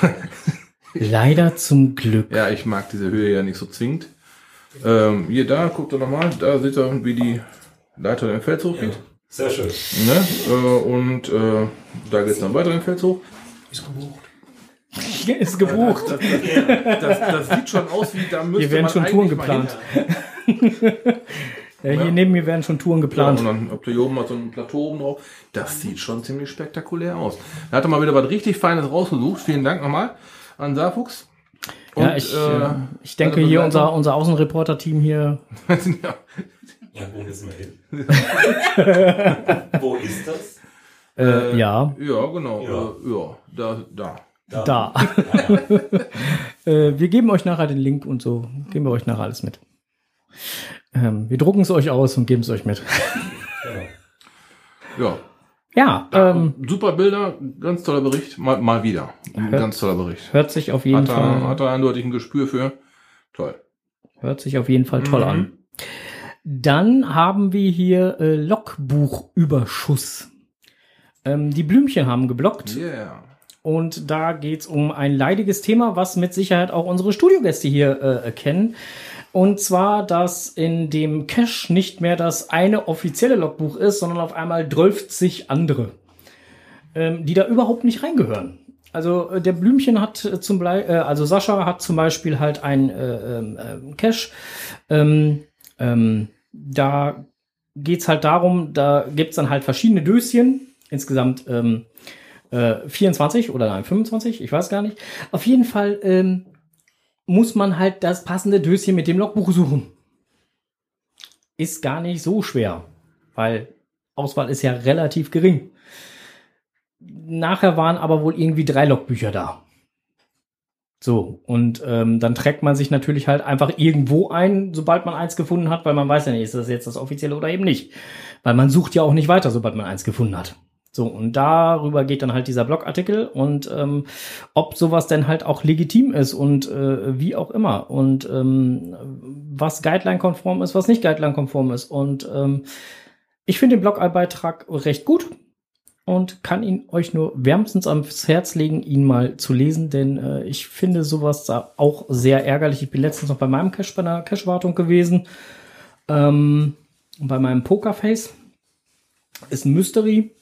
Leider zum Glück. Ja, ich mag diese Höhe ja nicht so zwingend. Ähm, hier da, guckt ihr nochmal, da seht ihr, wie die Leiter den Fels hochgeht. Sehr schön. Ne? Äh, und äh, da geht es dann weiter den Fels hoch. Ist gebucht. (laughs) Ist gebucht. Das, das, das, das sieht schon aus wie, da müsste Hier werden man schon Touren geplant. (laughs) ja, hier neben mir werden schon Touren geplant. Ja, und dann habt ihr hier oben mal so ein Plateau oben drauf. Das sieht schon ziemlich spektakulär aus. Da hat er mal wieder was richtig Feines rausgesucht. Vielen Dank nochmal an Saarfuchs. Ja, Und, ich, äh, äh, ich denke seine hier unser, unser Außenreporter-Team hier. (laughs) ja. Ja, wo müssen wir hin? (laughs) wo ist das? Äh, ja. Ja, genau. Ja. Ja, äh, ja da, da. Da. (laughs) äh, wir geben euch nachher den Link und so. Geben wir euch nachher alles mit. Ähm, wir drucken es euch aus und geben es euch mit. Ja. Ja, ähm, Super Bilder, ganz toller Bericht. Mal, mal wieder. Hört- ganz toller Bericht. hört sich auf jeden hat er, Fall- Hat er eindeutig ein Gespür für. Toll. Hört sich auf jeden Fall toll Mhm. an. Dann haben wir hier äh, Logbuchüberschuss. Ähm, die Blümchen haben geblockt. Yeah. Und da geht's um ein leidiges Thema, was mit Sicherheit auch unsere Studiogäste hier äh, kennen. Und zwar, dass in dem Cache nicht mehr das eine offizielle Logbuch ist, sondern auf einmal 12 andere, ähm, die da überhaupt nicht reingehören. Also äh, der Blümchen hat äh, zum Blei äh, also Sascha hat zum Beispiel halt ein äh, ähm, Cache. Ähm, ähm, da geht's halt darum, da gibt's dann halt verschiedene Döschen, insgesamt ähm, äh, 24 oder nein, 25, ich weiß gar nicht. Auf jeden Fall ähm, muss man halt das passende Döschen mit dem Logbuch suchen. Ist gar nicht so schwer, weil Auswahl ist ja relativ gering. Nachher waren aber wohl irgendwie drei Logbücher da. So, und ähm, dann trägt man sich natürlich halt einfach irgendwo ein, sobald man eins gefunden hat, weil man weiß ja nicht, ist das jetzt das offizielle oder eben nicht. Weil man sucht ja auch nicht weiter, sobald man eins gefunden hat. So, und darüber geht dann halt dieser Blogartikel und ähm, ob sowas denn halt auch legitim ist und äh, wie auch immer. Und ähm, was Guideline-konform ist, was nicht Guideline-konform ist. Und ähm, ich finde den Blogbeitrag recht gut und kann ihn euch nur wärmstens ans Herz legen, ihn mal zu lesen, denn äh, ich finde sowas da auch sehr ärgerlich. Ich bin letztens noch bei meinem Cache, bei einer Cache-Wartung gewesen, ähm, bei meinem Pokerface. Ist ein Mystery.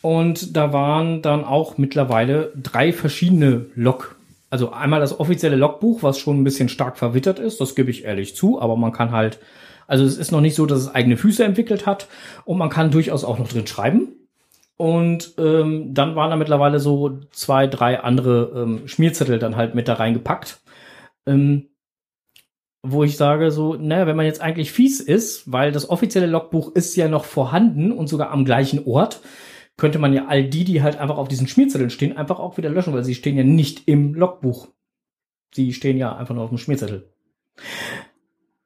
Und da waren dann auch mittlerweile drei verschiedene Log. Also einmal das offizielle Logbuch, was schon ein bisschen stark verwittert ist, das gebe ich ehrlich zu, aber man kann halt, also es ist noch nicht so, dass es eigene Füße entwickelt hat und man kann durchaus auch noch drin schreiben. Und ähm, dann waren da mittlerweile so zwei, drei andere ähm, Schmierzettel dann halt mit da reingepackt. Ähm, wo ich sage so, naja, wenn man jetzt eigentlich fies ist, weil das offizielle Logbuch ist ja noch vorhanden und sogar am gleichen Ort, könnte man ja all die, die halt einfach auf diesen Schmierzetteln stehen, einfach auch wieder löschen, weil sie stehen ja nicht im Logbuch. Sie stehen ja einfach nur auf dem Schmierzettel.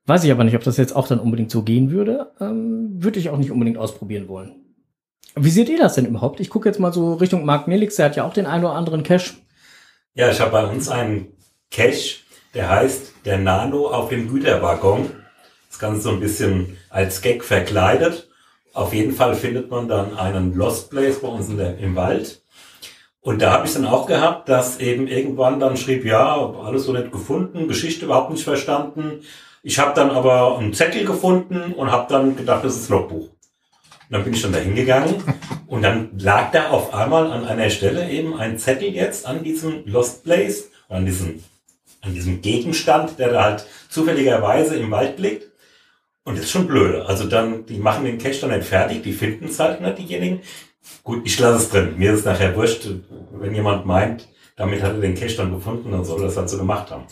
Weiß ich aber nicht, ob das jetzt auch dann unbedingt so gehen würde. Ähm, würde ich auch nicht unbedingt ausprobieren wollen. Wie seht ihr das denn überhaupt? Ich gucke jetzt mal so Richtung Mark Nelix, der hat ja auch den einen oder anderen Cache. Ja, ich habe bei uns einen Cache, der heißt der Nano auf dem Güterwaggon. Das Ganze so ein bisschen als Gag verkleidet. Auf jeden Fall findet man dann einen Lost Place bei uns in der, im Wald. Und da habe ich dann auch gehabt, dass eben irgendwann dann schrieb, ja, alles so nicht gefunden, Geschichte überhaupt nicht verstanden. Ich habe dann aber einen Zettel gefunden und habe dann gedacht, das ist Logbuch. Und dann bin ich dann da hingegangen und dann lag da auf einmal an einer Stelle eben ein Zettel jetzt an diesem Lost Place, an diesem, an diesem Gegenstand, der da halt zufälligerweise im Wald liegt. Und das ist schon blöd. Also dann, die machen den Cache dann nicht fertig, die finden es halt nicht, diejenigen. Gut, ich lasse es drin. Mir ist es nachher wurscht, wenn jemand meint, damit hat er den Cache dann gefunden, dann soll das halt so gemacht haben.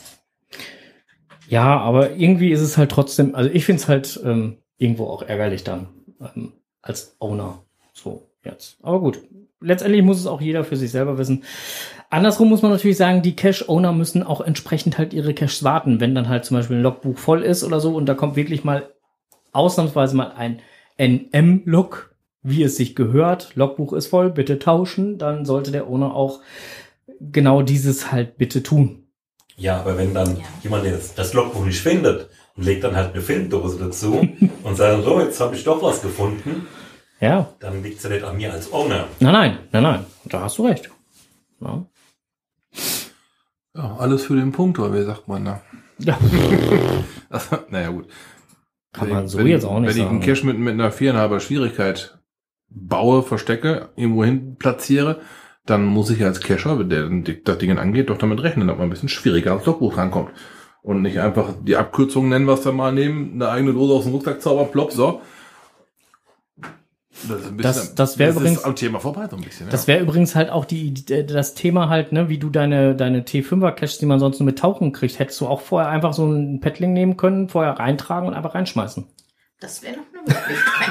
Ja, aber irgendwie ist es halt trotzdem, also ich finde es halt ähm, irgendwo auch ärgerlich dann ähm, als Owner. So, jetzt. Aber gut. Letztendlich muss es auch jeder für sich selber wissen. Andersrum muss man natürlich sagen, die Cache-Owner müssen auch entsprechend halt ihre Caches warten, wenn dann halt zum Beispiel ein Logbuch voll ist oder so und da kommt wirklich mal ausnahmsweise mal ein NM-Log, wie es sich gehört. Logbuch ist voll, bitte tauschen. Dann sollte der Owner auch genau dieses halt bitte tun. Ja, aber wenn dann jemand das, das Logbuch nicht findet und legt dann halt eine Filmdose dazu (laughs) und sagt, so, jetzt habe ich doch was gefunden, Ja. Dann liegt es ja nicht an mir als Owner. Nein, nein, nein, nein. Da hast du recht. Ja. Ja, alles für den Punkt, oder wie sagt man da? Ja. (laughs) also, naja, gut. Kann Wenn man ich- so wenn jetzt ich, auch nicht Wenn ich sagen. einen Cache mit, mit einer viereinhalber Schwierigkeit baue, verstecke, irgendwo hin platziere, dann muss ich als Cacher, der das Ding angeht, doch damit rechnen, dass man ein bisschen schwieriger ans Logbuch rankommt. Und nicht einfach die Abkürzung nennen, was wir mal nehmen, eine eigene Dose aus dem Rucksack zaubern, plopp, so. Das, Das- das wär ist übrigens- am Thema vorbei so ein bisschen. Das wäre übrigens halt auch die, das Thema halt, ne, wie du deine, deine T5er Caches, die man sonst nur mit Tauchen kriegt, hättest du auch vorher einfach so ein Paddling nehmen können, vorher reintragen und einfach reinschmeißen. Das wäre noch eine Möglichkeit.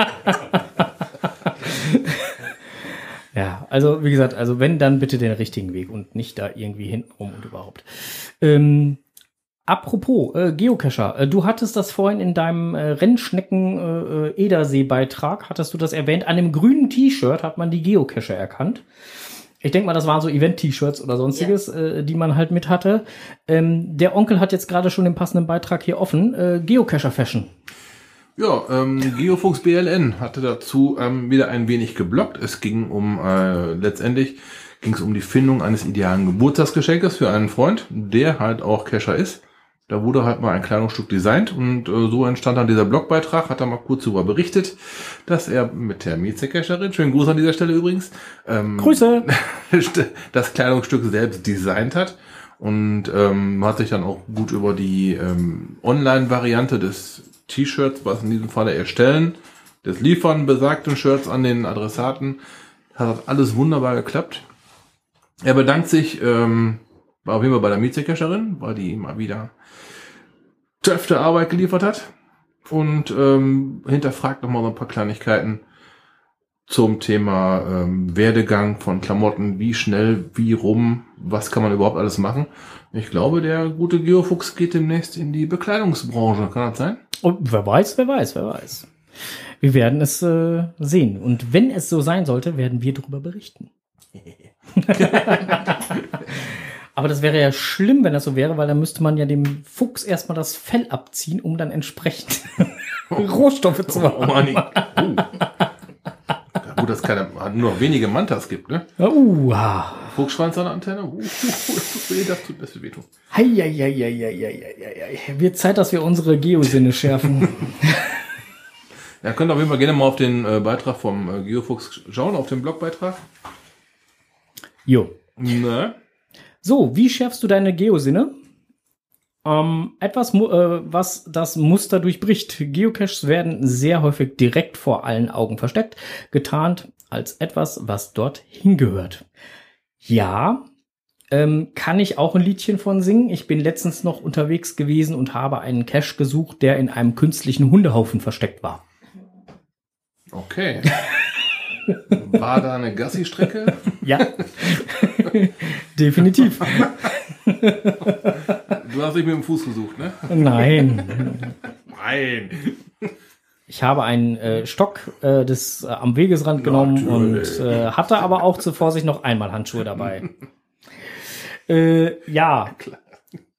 (laughs) Ja, also wie gesagt, also wenn, dann bitte den richtigen Weg und nicht da irgendwie hintenrum und überhaupt. Ähm, apropos, äh, Geocacher, äh, du hattest das vorhin in deinem äh, Rennschnecken-Edersee-Beitrag, hattest du das erwähnt, an dem grünen T-Shirt hat man die Geocacher erkannt. Ich denke mal, das waren so Event-T-Shirts oder sonstiges, äh, die man halt mit hatte. Ähm, der Onkel hat jetzt gerade schon den passenden Beitrag hier offen. Äh, Geocacher-Fashion. Ja, ähm, Geofuchs BLN hatte dazu ähm, wieder ein wenig geblockt. Es ging um, äh, letztendlich ging es um die Findung eines idealen Geburtstagsgeschenkes für einen Freund, der halt auch Cacher ist. Da wurde halt mal ein Kleidungsstück designt und äh, so entstand dann dieser Blogbeitrag, hat er mal kurz darüber berichtet, dass er mit der Mieze-Cacherin, schönen Gruß an dieser Stelle übrigens, ähm, Grüße! (laughs) das Kleidungsstück selbst designt hat und ähm, hat sich dann auch gut über die ähm, Online-Variante des T-Shirts, was in diesem Falle erstellen, des Liefern besagten Shirts an den Adressaten, hat alles wunderbar geklappt. Er bedankt sich ähm, war auf jeden Fall bei der Mietzecacherin, weil die immer wieder töfte Arbeit geliefert hat und ähm, hinterfragt nochmal so ein paar Kleinigkeiten zum Thema ähm, Werdegang von Klamotten, wie schnell, wie rum, was kann man überhaupt alles machen. Ich glaube, der gute Geofuchs geht demnächst in die Bekleidungsbranche, kann das sein? Und wer weiß, wer weiß, wer weiß. Wir werden es äh, sehen. Und wenn es so sein sollte, werden wir darüber berichten. (laughs) (laughs) Aber das wäre ja schlimm, wenn das so wäre, weil dann müsste man ja dem Fuchs erstmal das Fell abziehen, um dann entsprechend (laughs) Rohstoffe zu haben. Oh, Manni. Oh. Ja, gut, dass es keine, nur noch wenige Mantas gibt, ne? Uh. Fuchsschwanz an der Antenne. Uh, uh, uh, das tut weh, das tut, das wehtun. Wird Zeit, dass wir unsere Geosinne schärfen. (laughs) Ja, könnt auf jeden Fall gerne mal auf den äh, Beitrag vom äh, Geofuchs schauen, auf den Blogbeitrag. Jo. Ne? So, wie schärfst du deine Geosinne? Ähm, etwas, äh, was das Muster durchbricht. Geocaches werden sehr häufig direkt vor allen Augen versteckt, getarnt als etwas, was dort hingehört. Ja, ähm, kann ich auch ein Liedchen von singen. Ich bin letztens noch unterwegs gewesen und habe einen Cache gesucht, der in einem künstlichen Hundehaufen versteckt war. Okay. (laughs) War da eine Gassi-Strecke? Ja. (laughs) Definitiv. Du hast dich mit dem Fuß gesucht, ne? Nein. Nein. Ich habe einen äh, Stock äh, des, äh, am Wegesrand genommen Natürlich. und äh, hatte aber auch zur Vorsicht noch einmal Handschuhe dabei. äh, ja.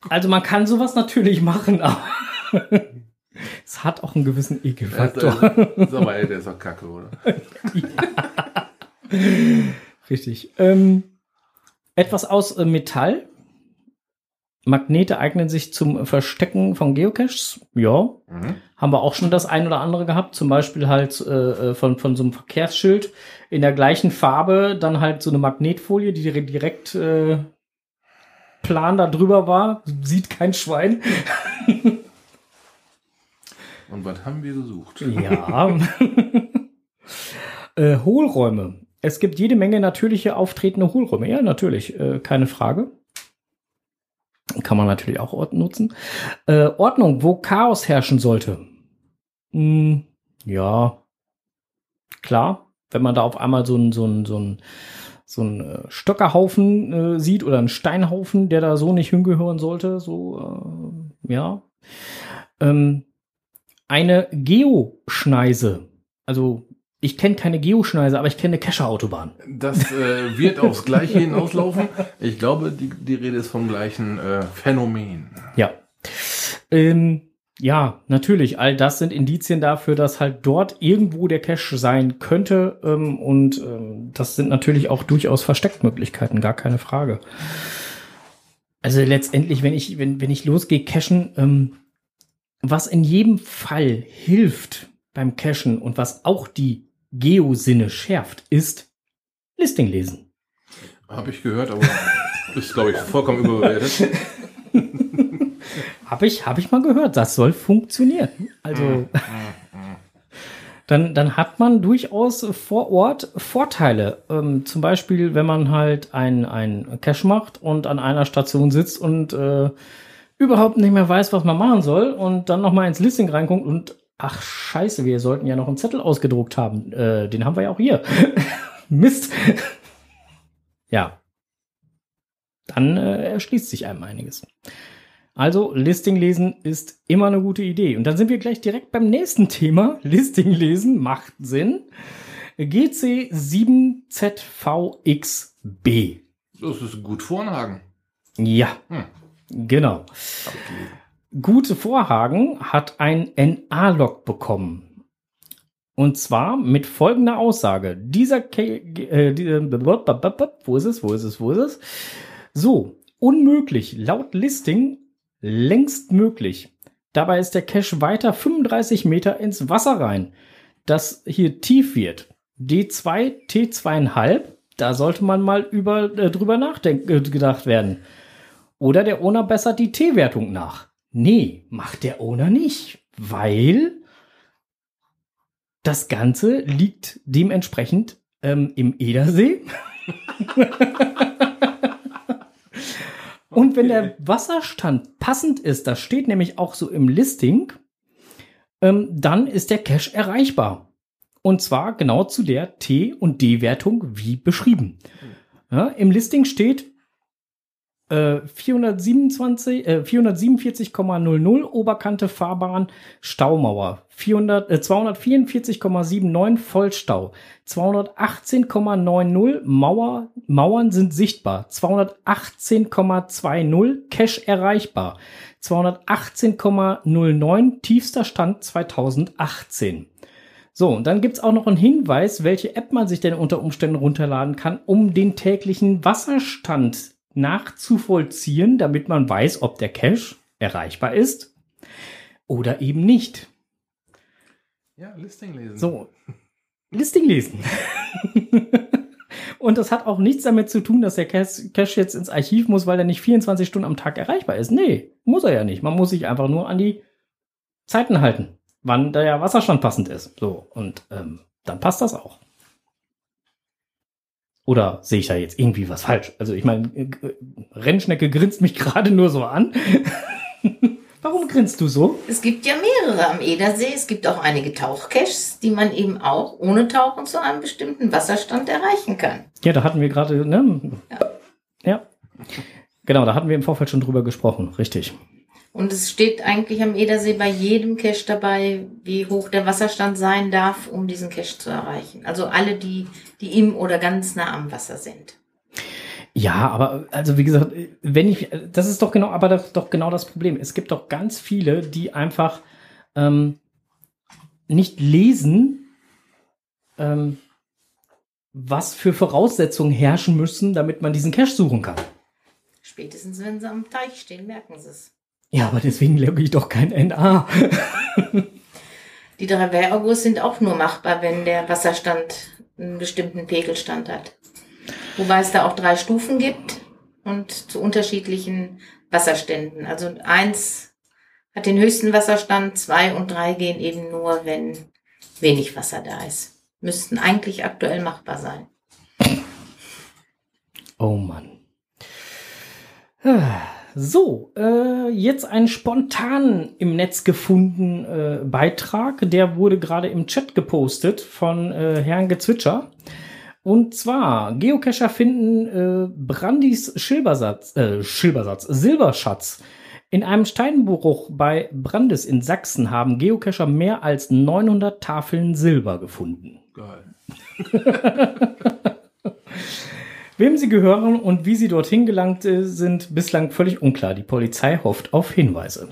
Also man kann sowas natürlich machen, aber (laughs) es hat auch einen gewissen Ekelfaktor. Sag mal, ey, der ist doch kacke, oder? (laughs) Richtig. Ähm, etwas aus äh, Metall. Magnete eignen sich zum Verstecken von Geocaches. Ja. Mhm. Haben wir auch schon das ein oder andere gehabt. Zum Beispiel halt äh, äh, von, von so einem Verkehrsschild in der gleichen Farbe. Dann halt so eine Magnetfolie, die dire- direkt äh, plan da drüber war. Sieht kein Schwein. Und was haben wir gesucht? Ja. (laughs) äh, Hohlräume. Es gibt jede Menge natürliche auftretende Hohlräume. Ja, natürlich, äh, keine Frage. Kann man natürlich auch ort- nutzen. Äh, Ordnung, wo Chaos herrschen sollte. Hm, ja, klar. Wenn man da auf einmal so ein so ein so ein so ein äh, Stöckerhaufen äh, sieht oder einen Steinhaufen, der da so nicht hingehören sollte, so äh, ja. Ähm, eine Geoschneise. Also ich kenne keine Geoschneise, aber ich kenne eine Kescher-Autobahn. Das äh, wird aufs Gleiche hinauslaufen. Ich glaube, die, die Rede ist vom gleichen äh, Phänomen. Ja. Ähm, Ja, natürlich. All das sind Indizien dafür, dass halt dort irgendwo der Cache sein könnte. Ähm, und ähm, das sind natürlich auch durchaus Versteckmöglichkeiten, gar keine Frage. Also letztendlich, wenn ich, wenn, wenn ich losgehe, cachen, ähm, was in jedem Fall hilft beim Cachen und was auch die Geosinne schärft, ist Listing lesen. Habe ich gehört, aber (laughs) ist, glaube ich, vollkommen überbewertet. (laughs) Habe ich, hab ich mal gehört, das soll funktionieren. Also (laughs) dann, dann hat man durchaus vor Ort Vorteile. Ähm, zum Beispiel, wenn man halt ein, ein Cache macht und an einer Station sitzt und äh, überhaupt nicht mehr weiß, was man machen soll und dann nochmal ins Listing reinguckt und ach scheiße, wir sollten ja noch einen Zettel ausgedruckt haben. Äh, den haben wir ja auch hier. (laughs) Mist. ja. Dann äh, erschließt sich einem einiges. Also Listing lesen ist immer eine gute Idee. Und dann sind wir gleich direkt beim nächsten Thema. (laughs) Listing lesen macht Sinn. GC7ZVXB. Das ist gut Vorhagen. Ja, Hm. genau. Gute Vorhagen hat ein NA-Log bekommen. Und zwar mit folgender Aussage. Dieser Ke äh, die, äh, wo ist es? Wo ist es? Wo ist es? So, unmöglich. Laut Listing längst möglich. Dabei ist der Cache weiter 35 Meter ins Wasser rein, das hier tief wird. D2, T2,5, da sollte man mal über, äh, drüber nachdenken, äh, gedacht werden. Oder der Owner bessert die T-Wertung nach. Nee, macht der Owner nicht, weil das Ganze liegt dementsprechend ähm, im Edersee. Und wenn der Wasserstand passend ist, das steht nämlich auch so im Listing, ähm, dann ist der Cache erreichbar. Und zwar genau zu der T- und D-Wertung wie beschrieben. Ja, Im Listing steht äh, 427, äh, 447,00 Oberkante Fahrbahn Staumauer, 400, äh, 244,79 Vollstau, 218,90 Mauer, Mauern sind sichtbar, 218,20 Cache erreichbar, 218,09 tiefster Stand 2018. So, und dann gibt's auch noch einen Hinweis, welche App man sich denn unter Umständen runterladen kann, um den täglichen Wasserstand nachzuvollziehen, damit man weiß, ob der Cache erreichbar ist oder eben nicht. Ja, Listing lesen. So, Listing lesen. (laughs) Und das hat auch nichts damit zu tun, dass der Cache jetzt ins Archiv muss, weil er nicht 24 Stunden am Tag erreichbar ist. Nee, muss er ja nicht. Man muss sich einfach nur an die Zeiten halten, wann der Wasserstand passend ist. So, und ähm, dann passt das auch. Oder sehe ich da jetzt irgendwie was falsch? Also ich meine, äh, Rennschnecke grinst mich (laughs) gerade nur so an. (laughs) Warum grinst du so? Es gibt ja mehrere am Edersee. Es gibt auch einige Tauchcaches, die man eben auch ohne Tauchen zu einem bestimmten Wasserstand erreichen kann. Ja, da hatten wir gerade, ne? Ja. Genau, da hatten wir im Vorfeld schon drüber gesprochen, richtig. Und es steht eigentlich am Edersee bei jedem Cache dabei, wie hoch der Wasserstand sein darf, um diesen Cache zu erreichen. Also alle, die, die im oder ganz nah am Wasser sind. Ja, aber also wie gesagt, wenn ich, das ist doch genau, aber das, doch genau das Problem. Es gibt doch ganz viele, die einfach ähm, nicht lesen, ähm, was für Voraussetzungen herrschen müssen, damit man diesen Cache suchen kann. Spätestens wenn sie am Teich stehen, merken sie es. Ja, aber deswegen logge ich doch kein NA. Die drei Wehraugus sind auch nur machbar, wenn der Wasserstand einen bestimmten Pegelstand hat. Wobei es da auch drei Stufen gibt und zu unterschiedlichen Wasserständen. Also eins hat den höchsten Wasserstand, zwei und drei gehen eben nur, wenn wenig Wasser da ist. Müssten eigentlich aktuell machbar sein. Oh Mann. So, äh, jetzt einen spontan im Netz gefunden äh, Beitrag. Der wurde gerade im Chat gepostet von äh, Herrn Gezwitscher. Und zwar, Geocacher finden äh, Brandis Schilbersatz, äh, Schilbersatz, Silberschatz. In einem Steinbruch bei Brandes in Sachsen haben Geocacher mehr als 900 Tafeln Silber gefunden. Geil. (laughs) Wem sie gehören und wie sie dorthin gelangt äh, sind, bislang völlig unklar. Die Polizei hofft auf Hinweise.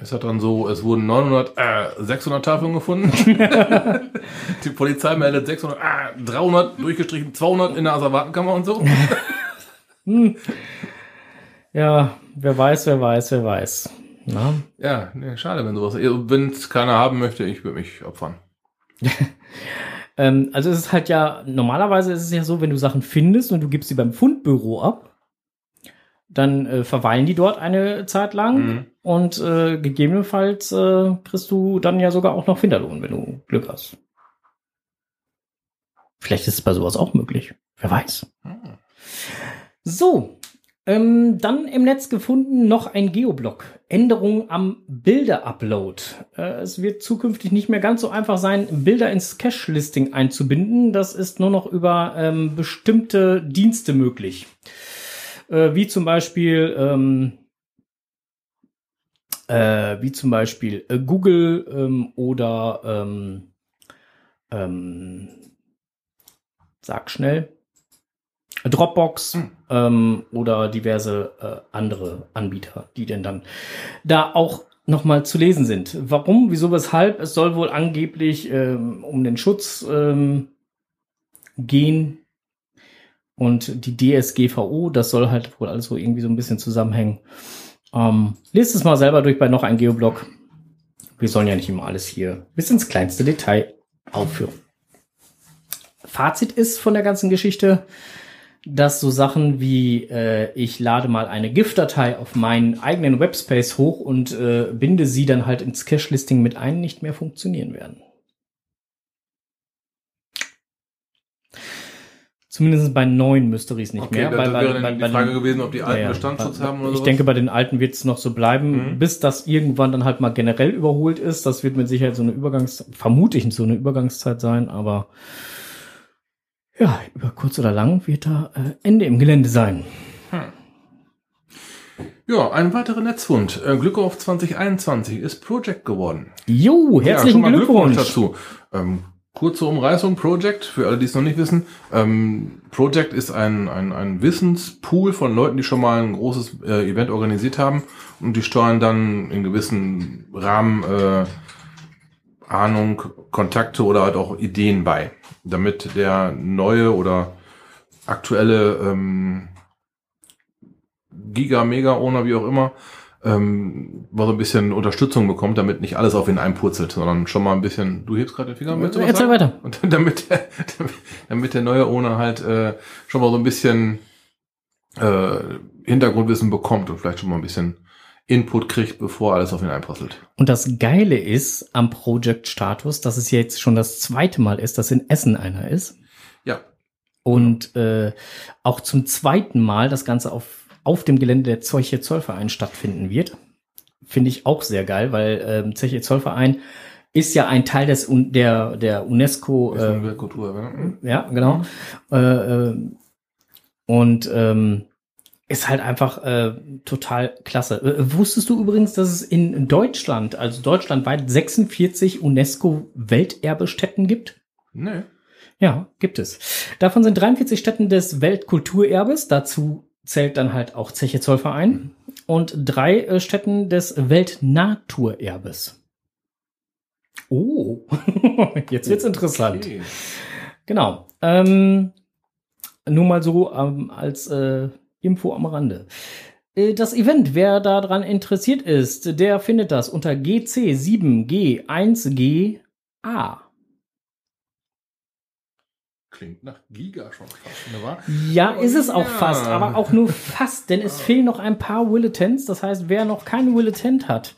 Ist das dann so, es wurden 900, äh, 600 Tafeln gefunden? (laughs) Die Polizei meldet 600, äh, 300, durchgestrichen 200 in der Asservatenkammer und so? (laughs) Hm. Ja, wer weiß, wer weiß, wer weiß. Na? Ja, nee, schade, wenn sowas. Wenn es keiner haben möchte, ich würde mich opfern. (laughs) Ähm, also es ist halt ja, normalerweise ist es ja so, wenn du Sachen findest und du gibst sie beim Fundbüro ab, dann äh, verweilen die dort eine Zeit lang Mhm. und äh, gegebenenfalls äh, kriegst du dann ja sogar auch noch Finderlohn, wenn du Glück hast. Vielleicht ist es bei sowas auch möglich. Wer weiß. So, ähm, dann im Netz gefunden noch ein Geoblock. Änderung am Bilder-Upload. Äh, es wird zukünftig nicht mehr ganz so einfach sein, Bilder ins Cache-Listing einzubinden. Das ist nur noch über ähm, bestimmte Dienste möglich. Äh, wie zum Beispiel, ähm, äh, wie zum Beispiel äh, Google ähm, oder ähm, ähm, sag schnell. Dropbox ähm, oder diverse äh, andere Anbieter, die denn dann da auch nochmal zu lesen sind. Warum, wieso, weshalb? Es soll wohl angeblich ähm, um den Schutz ähm, gehen und die DSGVO, das soll halt wohl alles so irgendwie so ein bisschen zusammenhängen. Ähm, lest es mal selber durch bei noch ein Geoblog. Wir sollen ja nicht immer alles hier bis ins kleinste Detail aufführen. Fazit ist von der ganzen Geschichte, dass so Sachen wie äh, ich lade mal eine GIF-Datei auf meinen eigenen Webspace hoch und äh, binde sie dann halt ins Cache-Listing mit ein, nicht mehr funktionieren werden. Zumindest bei neuen Mysteries nicht Okay, mehr. da- Bei- da bei- wäre dann bei- die bei Frage den- gewesen, ob die alten Bestandsschutz haben oder Ich sowas? denke, bei den alten wird es noch so bleiben, Mhm. bis das irgendwann dann halt mal generell überholt ist. Das wird mit Sicherheit so eine Übergangs, vermutlich so eine Übergangszeit sein, aber ja, über kurz oder lang wird da äh, Ende im Gelände sein. Ja, ein weiterer Netzfund. Äh, Glück auf 2021 ist Project geworden. Jo, herzlichen schon mal Glückwunsch. dazu. Ähm, kurze Umreißung, Project, für alle, die es noch nicht wissen. Ähm, Project ist ein, ein, ein Wissenspool von Leuten, die schon mal ein großes äh, Event organisiert haben und die steuern dann in gewissen Rahmen äh, Ahnung, Kontakte oder halt auch Ideen bei, damit der neue oder aktuelle ähm, Giga, Mega Owner, wie auch immer, ähm, mal so ein bisschen Unterstützung bekommt, damit nicht alles auf ihn einpurzelt, sondern schon mal ein bisschen, du hebst gerade den Finger mit. Erzähl weiter. Und (laughs) damit der, damit der neue Owner halt äh, schon mal so ein bisschen äh, Hintergrundwissen bekommt und vielleicht schon mal ein bisschen Input kriegt, bevor alles auf ihn einprasselt. Und das Geile ist am Project Status, dass es jetzt schon das zweite Mal ist, dass in Essen einer ist. Ja. Und äh, auch zum zweiten Mal das Ganze auf, auf dem Gelände der Zeche Zollverein stattfinden wird. Finde ich auch sehr geil, weil ähm, Zeche Zollverein ist ja ein Teil des der, der UNESCO. Äh, Weltkultur, ne? ja, genau. Äh, äh, und ähm, ist halt einfach äh, total klasse. Äh, wusstest du übrigens, dass es in Deutschland, also deutschlandweit 46 UNESCO-Welterbestätten gibt? Nee. Ja, gibt es. Davon sind 43 Stätten des Weltkulturerbes. Dazu zählt dann halt auch Zeche Zollverein. Und drei äh, Stätten des Weltnaturerbes. Oh, (laughs) jetzt wird's interessant. Okay. Genau. Ähm, nur mal so ähm, als äh, Info am Rande. Äh, Das Event, wer daran interessiert ist, der findet das unter GC7G1GA. Klingt nach Giga schon fast, ne, wa? Ja, ist es auch Ja. fast, aber auch nur fast, denn es fehlen noch ein paar Willetents. Das heißt, wer noch keinen Willetent hat,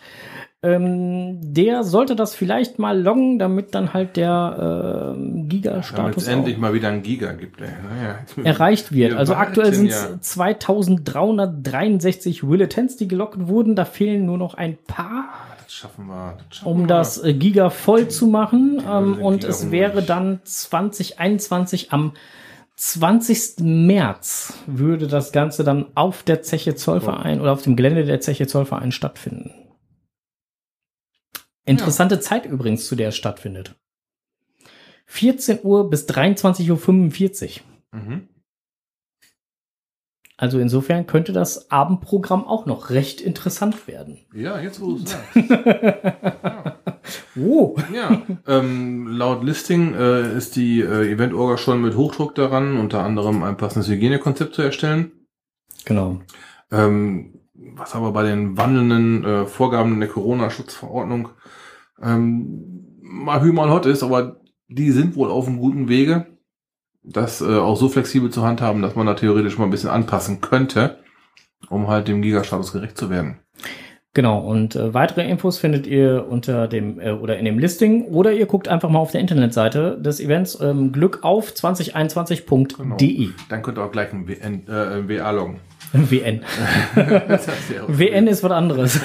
ähm, der sollte das vielleicht mal loggen, damit dann halt der ähm, Giga-Status es endlich mal wieder ein Giga gibt. Ey. Naja, (laughs) erreicht wird. wir Also aktuell sind es ja. 2363 Willetents, die gelockt wurden. Da fehlen nur noch ein paar, Das schaffen wir. Das schaffen um wir. das äh, Giga voll zu machen. Ähm, und Giga es wäre dann 2021 am 20. März würde das Ganze dann auf der Zeche Zollverein oder auf dem Gelände der Zeche Zollverein stattfinden. Interessante Zeit übrigens, zu der es stattfindet. 14 Uhr bis 23.45 Uhr. Mhm. Also insofern könnte das Abendprogramm auch noch recht interessant werden. Ja, jetzt wo du es sagst. (laughs) Oh. Ja, ähm, laut Listing äh, ist die äh, Event-Orga schon mit Hochdruck daran, unter anderem ein passendes Hygienekonzept zu erstellen. Genau. Ähm, was aber bei den wandelnden äh, Vorgaben der Corona-Schutzverordnung ähm, mal hü mal hot ist, aber die sind wohl auf einem guten Wege, das äh, auch so flexibel zu handhaben, dass man da theoretisch mal ein bisschen anpassen könnte, um halt dem Gigastatus gerecht zu werden. Genau, und äh, weitere Infos findet ihr unter dem äh, oder in dem Listing oder ihr guckt einfach mal auf der Internetseite des Events ähm, glückauf 2021.de. Dann könnt ihr auch gleich ein WN, äh, WA loggen. WN. (laughs) WN ist was anderes.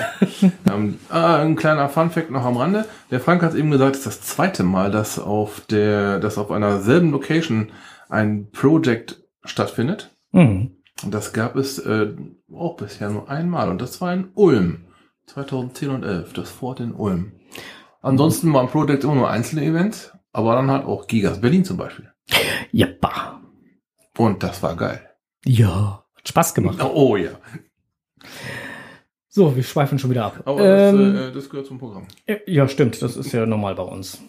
Ähm, äh, ein kleiner Funfact noch am Rande. Der Frank hat eben gesagt, es ist das zweite Mal, dass auf der, dass auf einer selben Location ein Project stattfindet. Mhm. Und das gab es äh, auch bisher nur einmal. Und das war in Ulm. 2010 und 11. Das Fort in Ulm. Ansonsten waren Project immer nur einzelne Events. Aber dann halt auch Gigas Berlin zum Beispiel. Jappa. Und das war geil. Ja, Spaß gemacht. Oh ja. So, wir schweifen schon wieder ab. Aber das, Ähm, äh, das gehört zum Programm. ja, stimmt, das ist ja normal bei uns.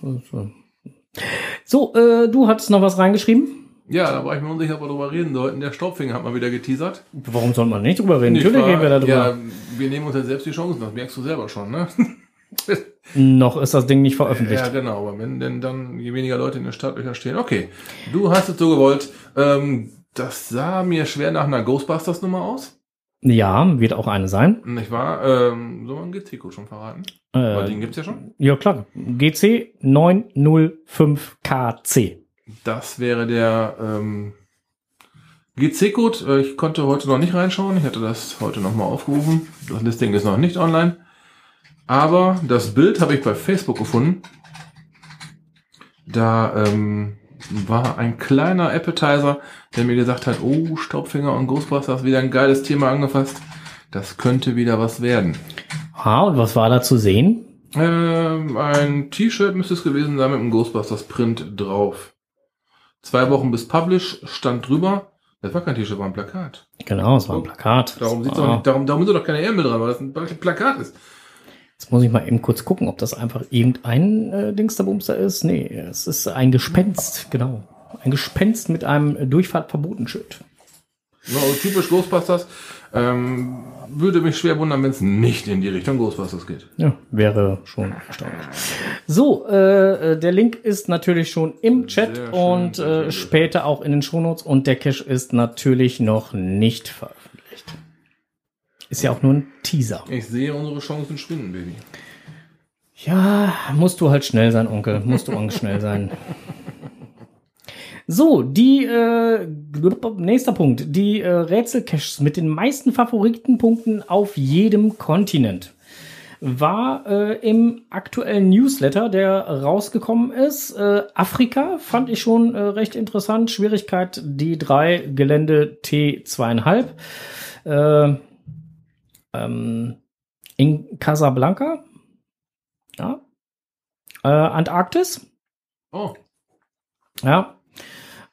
So, äh, du hattest noch was reingeschrieben? Ja, da war ich mir unsicher, ob wir drüber reden sollten. Der Staubfinger hat mal wieder geteasert. Warum soll man nicht drüber reden? Natürlich wahr? reden wir darüber. Ja, wir nehmen uns ja selbst die Chancen, das merkst du selber schon, ne? (laughs) Noch ist das Ding nicht veröffentlicht. Ja, genau, aber wenn denn dann je weniger Leute in den Startlöchern stehen, okay, du hast es so gewollt. Ähm, das sah mir schwer nach einer Ghostbusters-Nummer aus. Ja, wird auch eine sein. Nicht wahr? Ähm, soll man GC-Code schon verraten? Weil den gibt's ja schon. Ja, klar. GC 905KC. Das wäre der ähm, GC-Code. Äh, Ich konnte heute noch nicht reinschauen. Ich hatte das heute nochmal aufgerufen. Das Listing ist noch nicht online. Aber das Bild habe ich bei Facebook gefunden. Da ähm, war ein kleiner Appetizer, der mir gesagt hat, oh, Staubfinger und Ghostbusters, wieder ein geiles Thema angefasst. Das könnte wieder was werden. Ah, und was war da zu sehen? Ähm, ein T-Shirt müsste es gewesen sein mit einem Ghostbusters Print drauf. Zwei Wochen bis Publish stand drüber. Das war kein T-Shirt, war ein Plakat. Genau, es war ein Plakat. Darum, sieht's Ah. auch nicht, darum, darum ist doch keine Ärmel dran, weil das ein Plakat ist. Jetzt muss ich mal eben kurz gucken, ob das einfach irgendein äh, Dingsterbumster ist. Nee, es ist ein Gespenst, genau. Ein Gespenst mit einem Durchfahrtverbotenschild. Ja, also typisch Ghostbusters. Ähm, würde mich schwer wundern, wenn es nicht in die Richtung Ghostbusters geht. Ja, wäre schon erstaunlich. So, äh, äh, der Link ist natürlich schon im Chat schön, und äh, später auch in den Shownotes und der Cache ist natürlich noch nicht veröffentlicht. Ist ja auch nur ein Teaser. Ich sehe unsere Chancen schwinden, Baby. Ja, musst du halt schnell sein, Onkel. Musst du auch schnell sein. So, die äh, nächster Punkt. Die äh, Rätselcaches mit den meisten Favoritenpunkten auf jedem Kontinent war äh, im aktuellen Newsletter, der rausgekommen ist. Äh, Afrika fand ich schon äh, recht interessant. Schwierigkeit D3, Gelände T2,5. Äh, ähm, in Casablanca. Ja. Äh, Antarktis. Oh. Ja.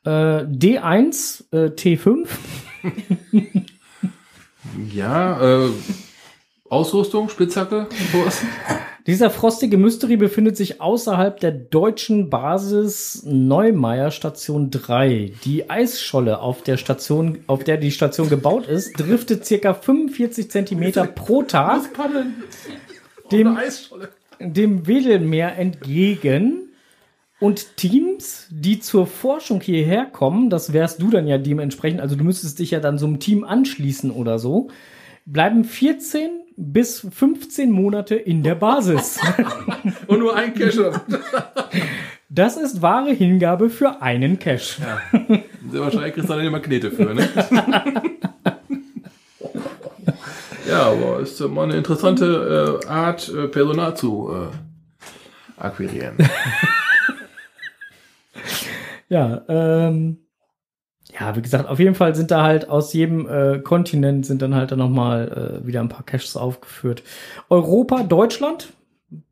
Äh, D1, äh, T5. (laughs) Ja, äh, Ausrüstung, Spitzhacke, sowas. (laughs) Dieser frostige Mystery befindet sich außerhalb der deutschen Basis Neumeier Station 3. Die Eisscholle, auf der Station, auf der die Station gebaut ist, driftet circa 45 Zentimeter pro Tag dem, dem Wedelmeer entgegen. Und Teams, die zur Forschung hierher kommen, das wärst du dann ja dementsprechend, also du müsstest dich ja dann so einem Team anschließen oder so, bleiben 14 bis 15 Monate in der Basis. Und nur ein Cache. Das ist wahre Hingabe für einen Cache. Ja. Wahrscheinlich kriegst du dann immer Knete für, ne? ja, aber ist mal eine interessante äh, Art, äh, Personal zu äh, akquirieren. Ja, ähm, ja, wie gesagt, auf jeden Fall sind da halt aus jedem äh, Kontinent sind dann halt dann nochmal äh, wieder ein paar Caches aufgeführt. Europa, Deutschland.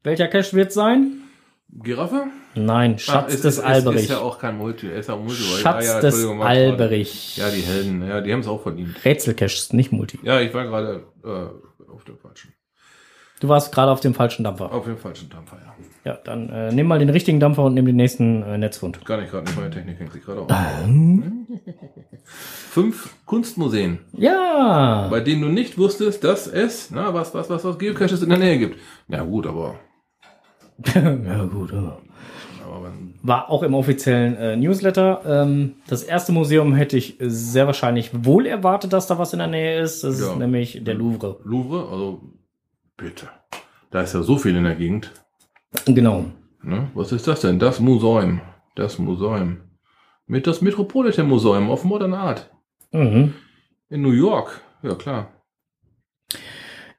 Welcher Cache wird sein? Giraffe? Nein, Schatz Ach, es des ist, Alberich. Ist ja auch kein Multi, ist ja auch Multi. Schatz ja, ja, des Alberich. Ja, die Helden, ja, die haben es auch verdient. Rätselcache ist nicht Multi. Ja, ich war gerade äh, auf dem falschen. Du warst gerade auf dem falschen Dampfer. Auf dem falschen Dampfer, ja. Ja, dann äh, nimm mal den richtigen Dampfer und nimm den nächsten äh, Netzfund. Kann ich gerade nicht, meine Technik hängt sich gerade auf. Ähm. Fünf Kunstmuseen. Ja. Bei denen du nicht wusstest, dass es, na, was, was, was, was Geocaches in der Nähe gibt. (laughs) Ja, gut, aber. ja, gut, aber wenn, War auch im offiziellen äh, Newsletter. Ähm, das erste Museum hätte ich sehr wahrscheinlich wohl erwartet, dass da was in der Nähe ist. Das Ja. ist nämlich der Louvre. Louvre, also, bitte. Da ist ja so viel in der Gegend. Genau. Ne? Was ist das denn? Das Museum. Das Museum. Mit das Metropolitan Museum auf Modern Art. Mhm. In New York. Ja, klar.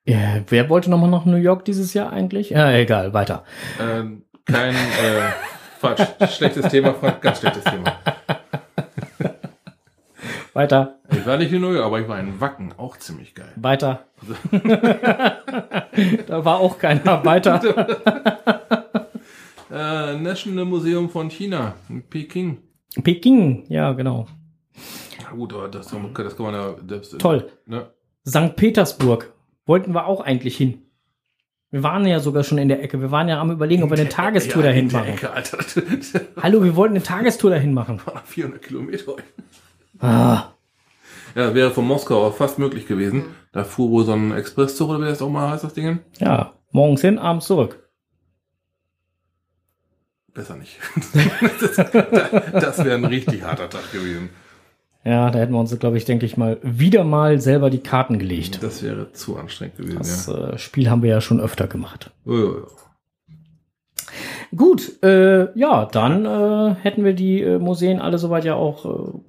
Ja, wer wollte nochmal nach New York dieses Jahr eigentlich? Ja, egal, weiter. Ähm, kein, äh, falsch. (laughs) Schlechtes Thema, ganz schlechtes Thema. Weiter. Ich war nicht in New York, aber ich war in Wacken. Auch ziemlich geil. Weiter. (laughs) da war auch keiner. Weiter. (laughs) äh, National Museum von China in Peking. Peking, ja, genau. Na gut, aber das, das kann man ja. Das, Toll. Ne? St. Petersburg wollten wir auch eigentlich hin. Wir waren ja sogar schon in der Ecke. Wir waren ja am überlegen, ob wir eine Tagestour Ja, dahin in der machen. Ecke, Alter. (laughs) Hallo, wir wollten eine Tagestour dahin machen. 400 Kilometer. Ah. Ja, wäre von Moskau auch fast möglich gewesen. Da fuhr wohl so ein Expresszug oder wie das auch mal heißt, das Ding. Ja, morgens hin, abends zurück. Besser nicht. das (laughs) das wäre ein richtig harter Tag gewesen. Ja, da hätten wir uns, glaube ich, denke ich mal, wieder mal selber die Karten gelegt. Das wäre zu anstrengend gewesen, Das ja. äh, Spiel haben wir ja schon öfter gemacht. Ja, ja, ja. Gut, äh, ja, dann äh, hätten wir die äh, Museen alle soweit ja auch.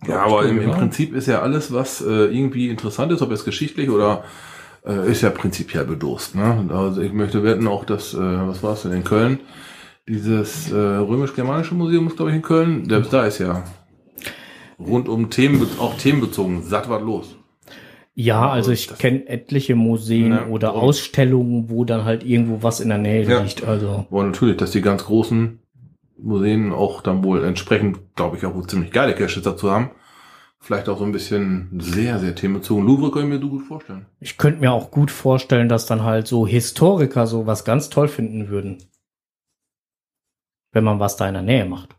Äh, Ja, aber im, im Prinzip ist ja alles, was äh, irgendwie interessant ist, ob es geschichtlich oder äh, ist ja prinzipiell bedurst. Ne? Also ich möchte wetten auch, dass, äh, was war es denn in Köln? Dieses äh, römisch-germanische Museum ist, glaube ich, in Köln. Selbst da ist ja rund um Themen, auch themenbezogen, satt was los. Ja, also ich kenne etliche Museen Ja, oder und- Ausstellungen, wo dann halt irgendwo was in der Nähe Ja. liegt. Also Aber natürlich, dass die ganz großen Museen auch dann wohl entsprechend, glaube ich, auch wohl ziemlich geile Caches dazu haben. Vielleicht auch so ein bisschen sehr, sehr themenbezogen. Louvre mir so gut vorstellen. ich könnte mir auch gut vorstellen, dass dann halt so Historiker sowas ganz toll finden würden. Wenn man was da in der Nähe macht.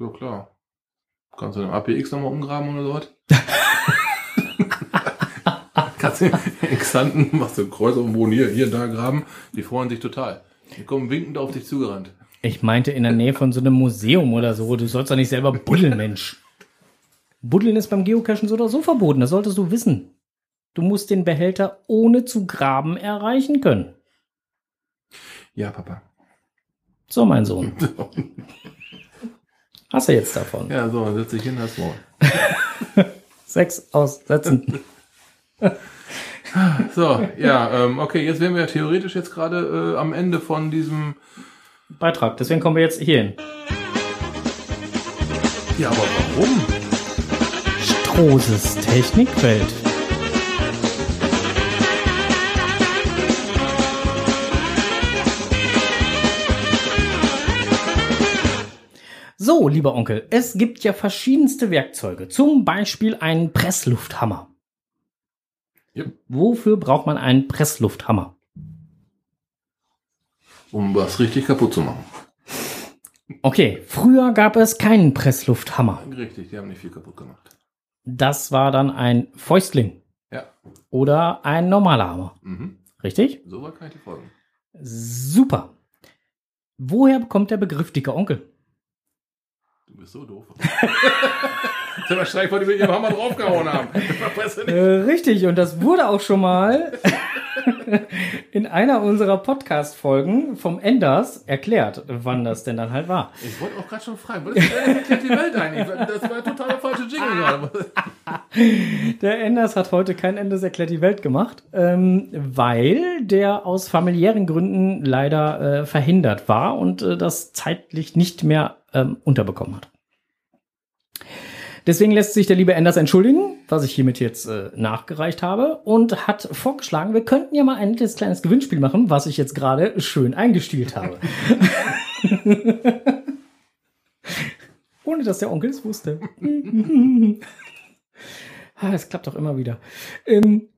Ja, klar. Kannst du den APX nochmal umgraben oder sowas? Kannst (laughs) du in Xanten, machst du Kreuz dem Boden hier, hier, da graben. Die freuen sich total. Die kommen winkend auf dich zugerannt. Ich meinte in der Nähe von so einem Museum oder so. Du sollst doch nicht selber buddeln, (laughs) Mensch. Buddeln ist beim Geocachen so oder so verboten. Das solltest du wissen. Du musst den Behälter ohne zu graben erreichen können. Ja, Papa. So, mein Sohn. (laughs) Hast du jetzt davon? Ja, so, setz dich hin, das Maul. (laughs) Sechs aussetzen. (laughs) So, ja, ähm, okay, jetzt wären wir ja theoretisch jetzt gerade äh, am Ende von diesem Beitrag. Deswegen kommen wir jetzt hier hin. Ja, aber warum? Strohses Technikwelt. So, lieber Onkel, es gibt ja verschiedenste Werkzeuge. Zum Beispiel einen Presslufthammer. Wofür braucht man einen Presslufthammer? Um was richtig kaputt zu machen. Okay, früher gab es keinen Presslufthammer. Richtig, die haben nicht viel kaputt gemacht. Das war dann ein Fäustling Ja. oder ein normaler Hammer. Mhm. Richtig? So weit kann ich dir folgen. Super. Woher kommt der Begriff dicker Onkel? Bist so doof. (laughs) Wahrscheinlich, weil die mit ihrem Hammer draufgehauen haben. (laughs) Äh, richtig, und das wurde auch schon mal (laughs) in einer unserer Podcast-Folgen vom Enders erklärt, wann das denn dann halt war. Ich wollte auch gerade schon fragen, was ist erklärt die Welt eigentlich? Das war total der falsche Jingle gerade. Der Enders hat heute kein Enders erklärt die Welt gemacht, ähm, weil der aus familiären Gründen leider äh, verhindert war und äh, das zeitlich nicht mehr ähm, unterbekommen hat. Deswegen lässt sich der liebe Enders entschuldigen. was ich hiermit jetzt äh, nachgereicht habe, und hat vorgeschlagen, wir könnten ja mal ein kleines Gewinnspiel machen, was ich jetzt gerade schön eingestielt habe. (laughs) Ohne dass der Onkel es wusste. (laughs) ah, es klappt doch immer wieder. Ähm,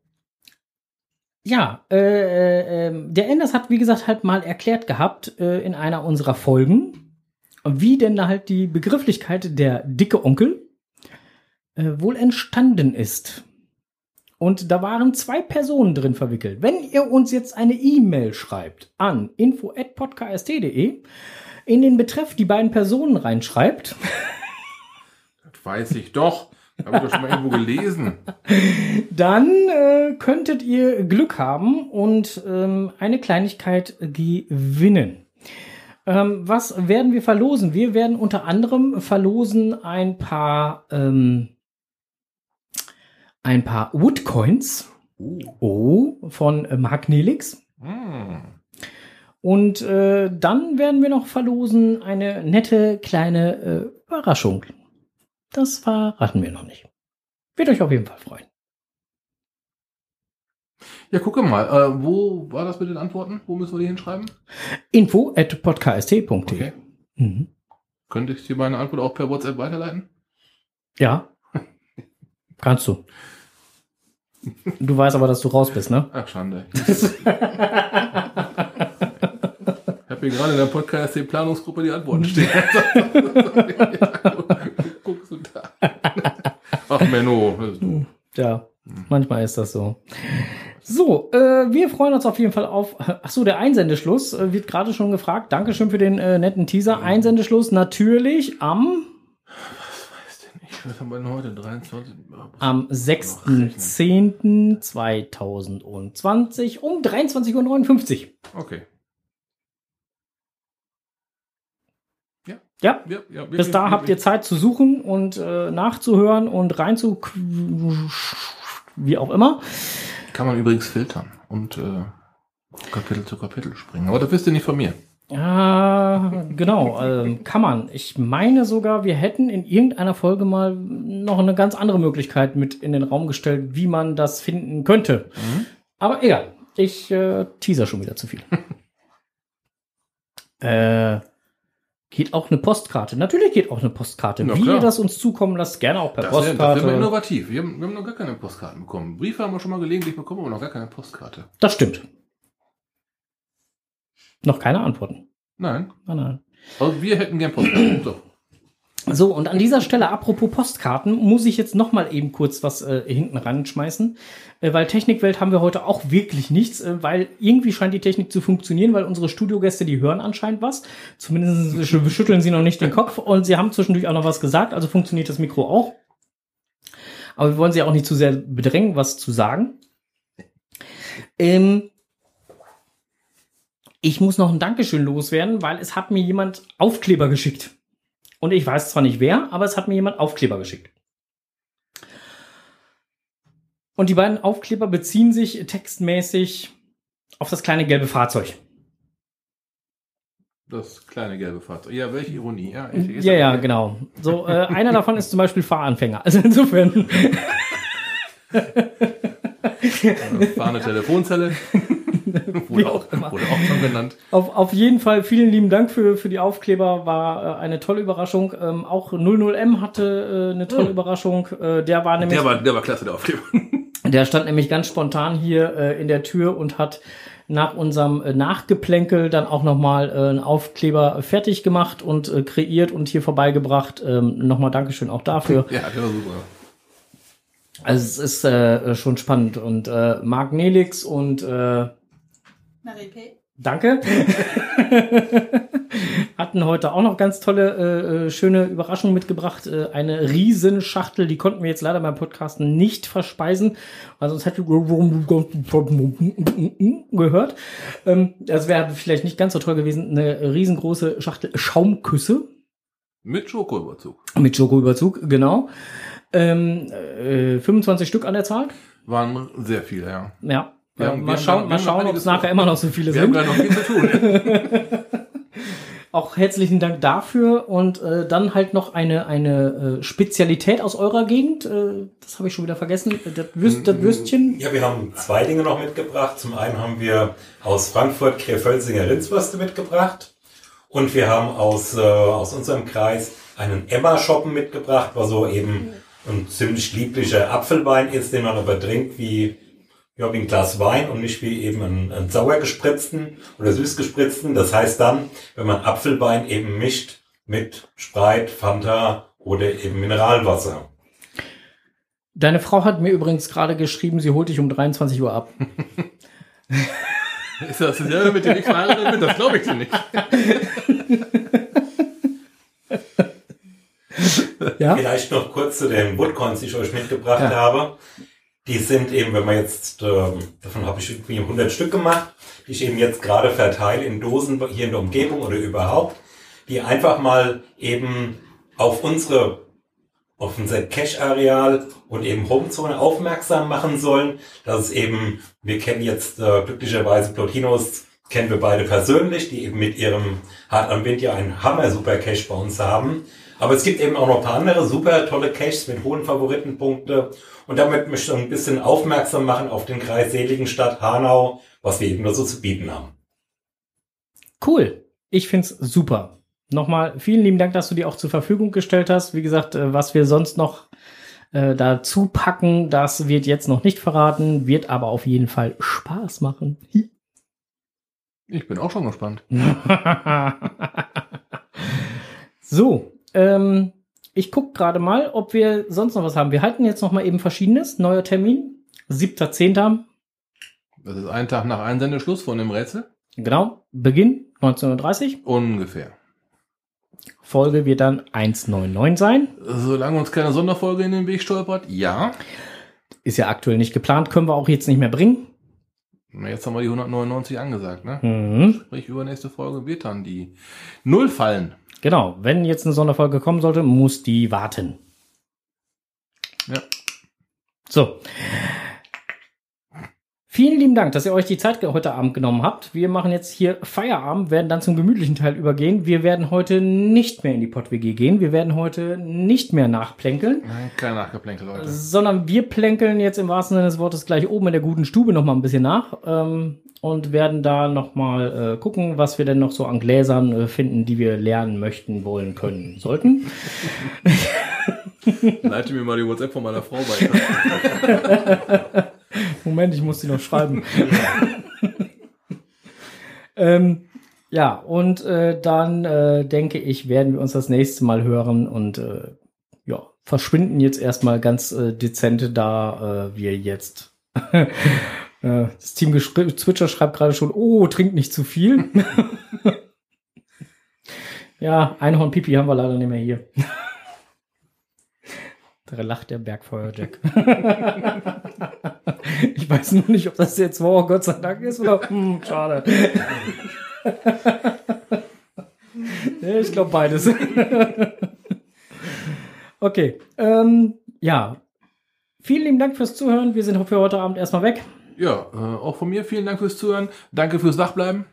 ja, äh, äh, äh, der Enders hat, wie gesagt, halt mal erklärt gehabt äh, in einer unserer Folgen, wie denn da halt die Begrifflichkeit der dicke Onkel äh, wohl entstanden ist. Und da waren zwei Personen drin verwickelt. Wenn ihr uns jetzt eine E-Mail schreibt an info@podcast.de, in den Betreff die beiden Personen reinschreibt, Das weiß ich doch. Habe ich doch schon mal irgendwo gelesen. (laughs) dann äh, könntet ihr Glück haben und ähm, eine Kleinigkeit gewinnen. Ähm, was werden wir verlosen? Wir werden unter anderem verlosen ein paar ähm, ein paar Woodcoins. Oh, von äh, Mark Nelix. Hm. Und äh, dann werden wir noch verlosen eine nette kleine äh, Überraschung. Das verraten wir noch nicht. Wird euch auf jeden Fall freuen. Ja, gucke mal. Äh, wo war das mit den Antworten? Wo müssen wir die hinschreiben? Info at podcast.de. Okay. Mhm. Könnte ich dir meine Antwort auch per WhatsApp weiterleiten? Ja. (laughs) Kannst du. Du weißt aber, dass du raus bist, ne? Ach, Schande. (laughs) Ich habe hier gerade in der Podcast die Antworten stehen. (laughs) Guckst du da. Ach, Menno. das ist doof. Ja, manchmal ist das so. So, äh, wir freuen uns auf jeden Fall auf. Ach so, der Einsendeschluss äh, wird gerade schon gefragt. Dankeschön für den äh, netten Teaser. Einsendeschluss natürlich am Was haben wir denn heute? 23? am 6.10.2020 um 23.59 Uhr. Okay. Ja, Ja, ja, bis wirklich, da habt wirklich. ihr Zeit zu suchen und äh, nachzuhören und rein zu wie auch immer. Kann man übrigens filtern und äh, Kapitel zu Kapitel springen. Aber das wisst ihr nicht von mir. Ja, genau, ähm, kann man. Ich meine sogar, wir hätten in irgendeiner Folge mal noch eine ganz andere Möglichkeit mit in den Raum gestellt, wie man das finden könnte. Aber egal, ich äh, teaser schon wieder zu viel. (laughs) äh, geht auch eine Postkarte. Natürlich geht auch eine Postkarte. Na wie klar. ihr das uns zukommen lasst, gerne auch per Das Postkarte. wär innovativ. Wir haben, wir haben noch gar keine Postkarten bekommen. Briefe haben wir schon mal gelegentlich bekommen, aber noch gar keine Postkarte. Das stimmt. Noch keine Antworten. Nein. Nein, nein. Also wir hätten gern Postkarten. (clears throat) So. So, und an dieser Stelle, apropos Postkarten, muss ich jetzt noch mal eben kurz was äh, hinten ranschmeißen, äh, weil Technikwelt haben wir heute auch wirklich nichts, äh, weil irgendwie scheint die Technik zu funktionieren, weil unsere Studiogäste, die hören anscheinend was. Zumindest sch- schütteln sie noch nicht den Kopf und sie haben zwischendurch auch noch was gesagt, also funktioniert das Mikro auch. Aber wir wollen sie auch nicht zu sehr bedrängen, was zu sagen. Ähm, ich muss noch ein Dankeschön loswerden, weil es hat mir jemand Aufkleber geschickt. Und ich weiß zwar nicht wer, aber es hat mir jemand Aufkleber geschickt. Und die beiden Aufkleber beziehen sich textmäßig auf das kleine gelbe Fahrzeug. Das kleine gelbe Fahrzeug. Ja, welche Ironie. Ja, ich, ich- Ja, ja, genau. So, äh, (laughs) einer davon ist zum Beispiel Fahranfänger. Also insofern. Fahrende Telefonzelle. (laughs) (laughs) Wurde, auch, wurde auch schon genannt. Auf, auf jeden Fall vielen lieben Dank für, für die Aufkleber. War äh, eine tolle Überraschung. Ähm, auch 00M hatte äh, eine tolle Hm. Überraschung. Äh, der war nämlich. Der war, der war klasse, der Aufkleber. (laughs) Der stand nämlich ganz spontan hier äh, in der Tür und hat nach unserem äh, Nachgeplänkel dann auch nochmal äh, einen Aufkleber fertig gemacht und äh, kreiert und hier vorbeigebracht. Ähm, nochmal Dankeschön auch dafür. Ja, der war super. Also es ist äh, schon spannend. Und äh, Marc Nelix und äh, Marie P. Danke. (laughs) Hatten heute auch noch ganz tolle, äh, äh, schöne Überraschungen mitgebracht. Äh, eine Riesenschachtel, die konnten wir jetzt leider beim Podcasten nicht verspeisen. Also sonst hätte gehört. Ähm, das wäre vielleicht nicht ganz so toll gewesen. Eine riesengroße Schachtel Schaumküsse Mit Schokoüberzug. mit Schokoüberzug, genau. Ähm, äh, 25 Stück an der Zahl. Waren sehr viele, ja. Ja. Wir ja wir mal schauen, da- mal wir schauen ob es nachher immer noch so viele Wir sind. haben gleich noch viel zu tun. (laughs) auch herzlichen Dank dafür und äh, dann halt noch eine eine äh, Spezialität aus eurer Gegend. Äh, das habe ich schon wieder vergessen. Das, Würst, das Würstchen. Ja, wir haben zwei Dinge noch mitgebracht. Zum einen haben wir aus Frankfurt Krefölzinger Rindswürste mitgebracht und wir haben aus, äh, aus unserem Kreis einen Emma-Shoppen mitgebracht, was so eben ein ziemlich lieblicher Apfelwein ist, den man aber trinkt wie, ja, wie ein Glas Wein und nicht wie eben einen, einen sauer gespritzten oder süß gespritzten. Das heißt dann, wenn man Apfelwein eben mischt mit Sprite, Fanta oder eben Mineralwasser. Deine Frau hat mir übrigens gerade geschrieben, sie holt dich um 23 Uhr ab. (laughs) Ist das dasselbe mit dem ich verheiratet bin? Das glaube ich dir nicht. Ja? Vielleicht noch kurz zu den Woodcoins, die ich euch mitgebracht Ja. habe. Die sind eben, wenn man jetzt, ähm, davon habe ich irgendwie 100 Stück gemacht, die ich eben jetzt gerade verteile in Dosen hier in der Umgebung oder überhaupt, die einfach mal eben auf unsere, auf unser Cache-Areal und eben Homezone aufmerksam machen sollen, dass es eben, wir kennen jetzt äh, glücklicherweise Plotinos, kennen wir beide persönlich, die eben mit ihrem Hard am Wind ja einen Hammer-Super Cache bei uns haben. Aber es gibt eben auch noch ein paar andere super tolle Caches mit hohen Favoritenpunkte. Und damit möchte ich ein bisschen aufmerksam machen auf den Kreis Seligenstadt Hanau, was wir eben da so zu bieten haben. Cool. Ich find's super. Nochmal vielen lieben Dank, dass du die auch zur Verfügung gestellt hast. Wie gesagt, äh, was wir sonst noch äh, dazu packen, das wird jetzt noch nicht verraten, wird aber auf jeden Fall Spaß machen. Ich bin auch schon gespannt. (laughs) so, ähm, ich guck gerade mal, ob wir sonst noch was haben. Wir halten jetzt noch mal eben verschiedenes. Neuer Termin, 7.10. Das ist ein Tag nach Einsendeschluss von dem Rätsel. Genau, Beginn 19.30 Ungefähr. Folge wird dann 1.99 sein. Solange uns keine Sonderfolge in den Weg stolpert, ja. Ist ja aktuell nicht geplant, können wir auch jetzt nicht mehr bringen. Na, Jetzt haben wir die 199 angesagt, ne? Mhm. Sprich, übernächste Folge wird dann die Null fallen. Genau, wenn jetzt eine Sonderfolge kommen sollte, muss die warten. Ja. So. Vielen lieben Dank, dass ihr euch die Zeit heute Abend genommen habt. Wir machen jetzt hier Feierabend, werden dann zum gemütlichen Teil übergehen. Wir werden heute nicht mehr in die Pott-WG gehen. Wir werden heute nicht mehr nachplänkeln, kein Nachgeplänkel, Leute. sondern wir plänkeln jetzt im wahrsten Sinne des Wortes gleich oben in der guten Stube noch mal ein bisschen nach ähm, und werden da noch mal äh, gucken, was wir denn noch so an Gläsern äh, finden, die wir lernen möchten, wollen, können, sollten. Leite mir mal die WhatsApp von meiner Frau weiter. (laughs) Moment, ich muss die noch schreiben. (laughs) (laughs) ähm, ja, und äh, dann äh, denke ich, werden wir uns das nächste Mal hören und äh, ja, verschwinden jetzt erstmal ganz äh, dezent, da äh, wir jetzt (laughs) äh, das Team Twitcher schreibt gerade schon, oh, trink nicht zu viel. ja, Einhorn Pipi haben wir leider nicht mehr hier. Da lacht der Bergfeuerjack. Ich weiß nur nicht, ob das jetzt wow, Gott sei Dank ist oder hm, schade. nee, ich glaube beides. okay. Ähm, ja. Vielen lieben Dank fürs Zuhören. Wir sind für heute Abend erstmal weg. Ja, äh, auch von mir vielen Dank fürs Zuhören. Danke fürs Wachbleiben.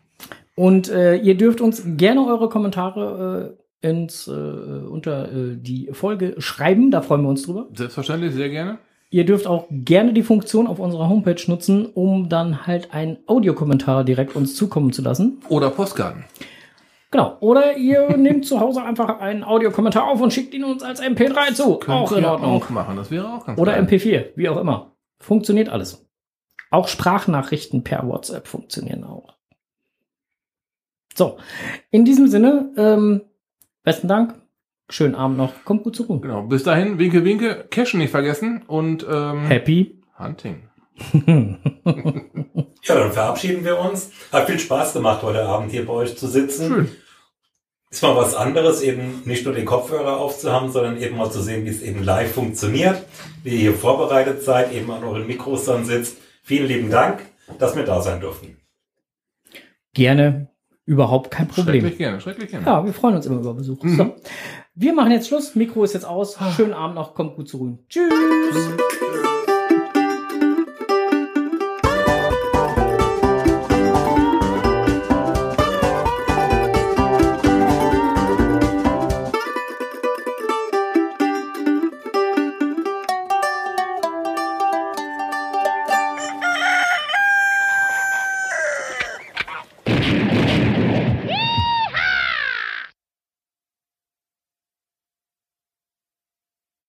Und äh, ihr dürft uns gerne eure Kommentare äh, ins, äh, unter äh, die Folge schreiben. Da freuen wir uns drüber. Selbstverständlich, sehr gerne. Ihr dürft auch gerne die Funktion auf unserer Homepage nutzen, um dann halt einen Audiokommentar direkt uns zukommen zu lassen. Oder Postkarten. Genau. Oder ihr (laughs) nehmt zu Hause einfach einen Audiokommentar auf und schickt ihn uns als MP3 zu. Könnt auch in Ordnung. Auch machen. Das wäre auch ganz Oder geil. MP4, wie auch immer. Funktioniert alles. Auch Sprachnachrichten per WhatsApp funktionieren auch. So, in diesem Sinne, ähm, besten Dank. Schönen Abend noch. Kommt gut zur Ruhe. Genau. Bis dahin, winke, winke, Cashen nicht vergessen und ähm, Happy Hunting. (laughs) Ja, dann verabschieden wir uns. Hat viel Spaß gemacht, heute Abend hier bei euch zu sitzen. Schön. Ist mal was anderes, eben nicht nur den Kopfhörer aufzuhaben, sondern eben mal zu sehen, wie es eben live funktioniert, wie ihr hier vorbereitet seid, eben an euren Mikros dann sitzt. Vielen lieben Dank, dass wir da sein durften. Gerne. Überhaupt kein Problem. Schrecklich gerne, schrecklich gerne. Ja, wir freuen uns immer über Besuch. So. Wir machen jetzt Schluss. Mikro ist jetzt aus. Schönen Abend noch. Kommt gut zur Ruhe. Tschüss.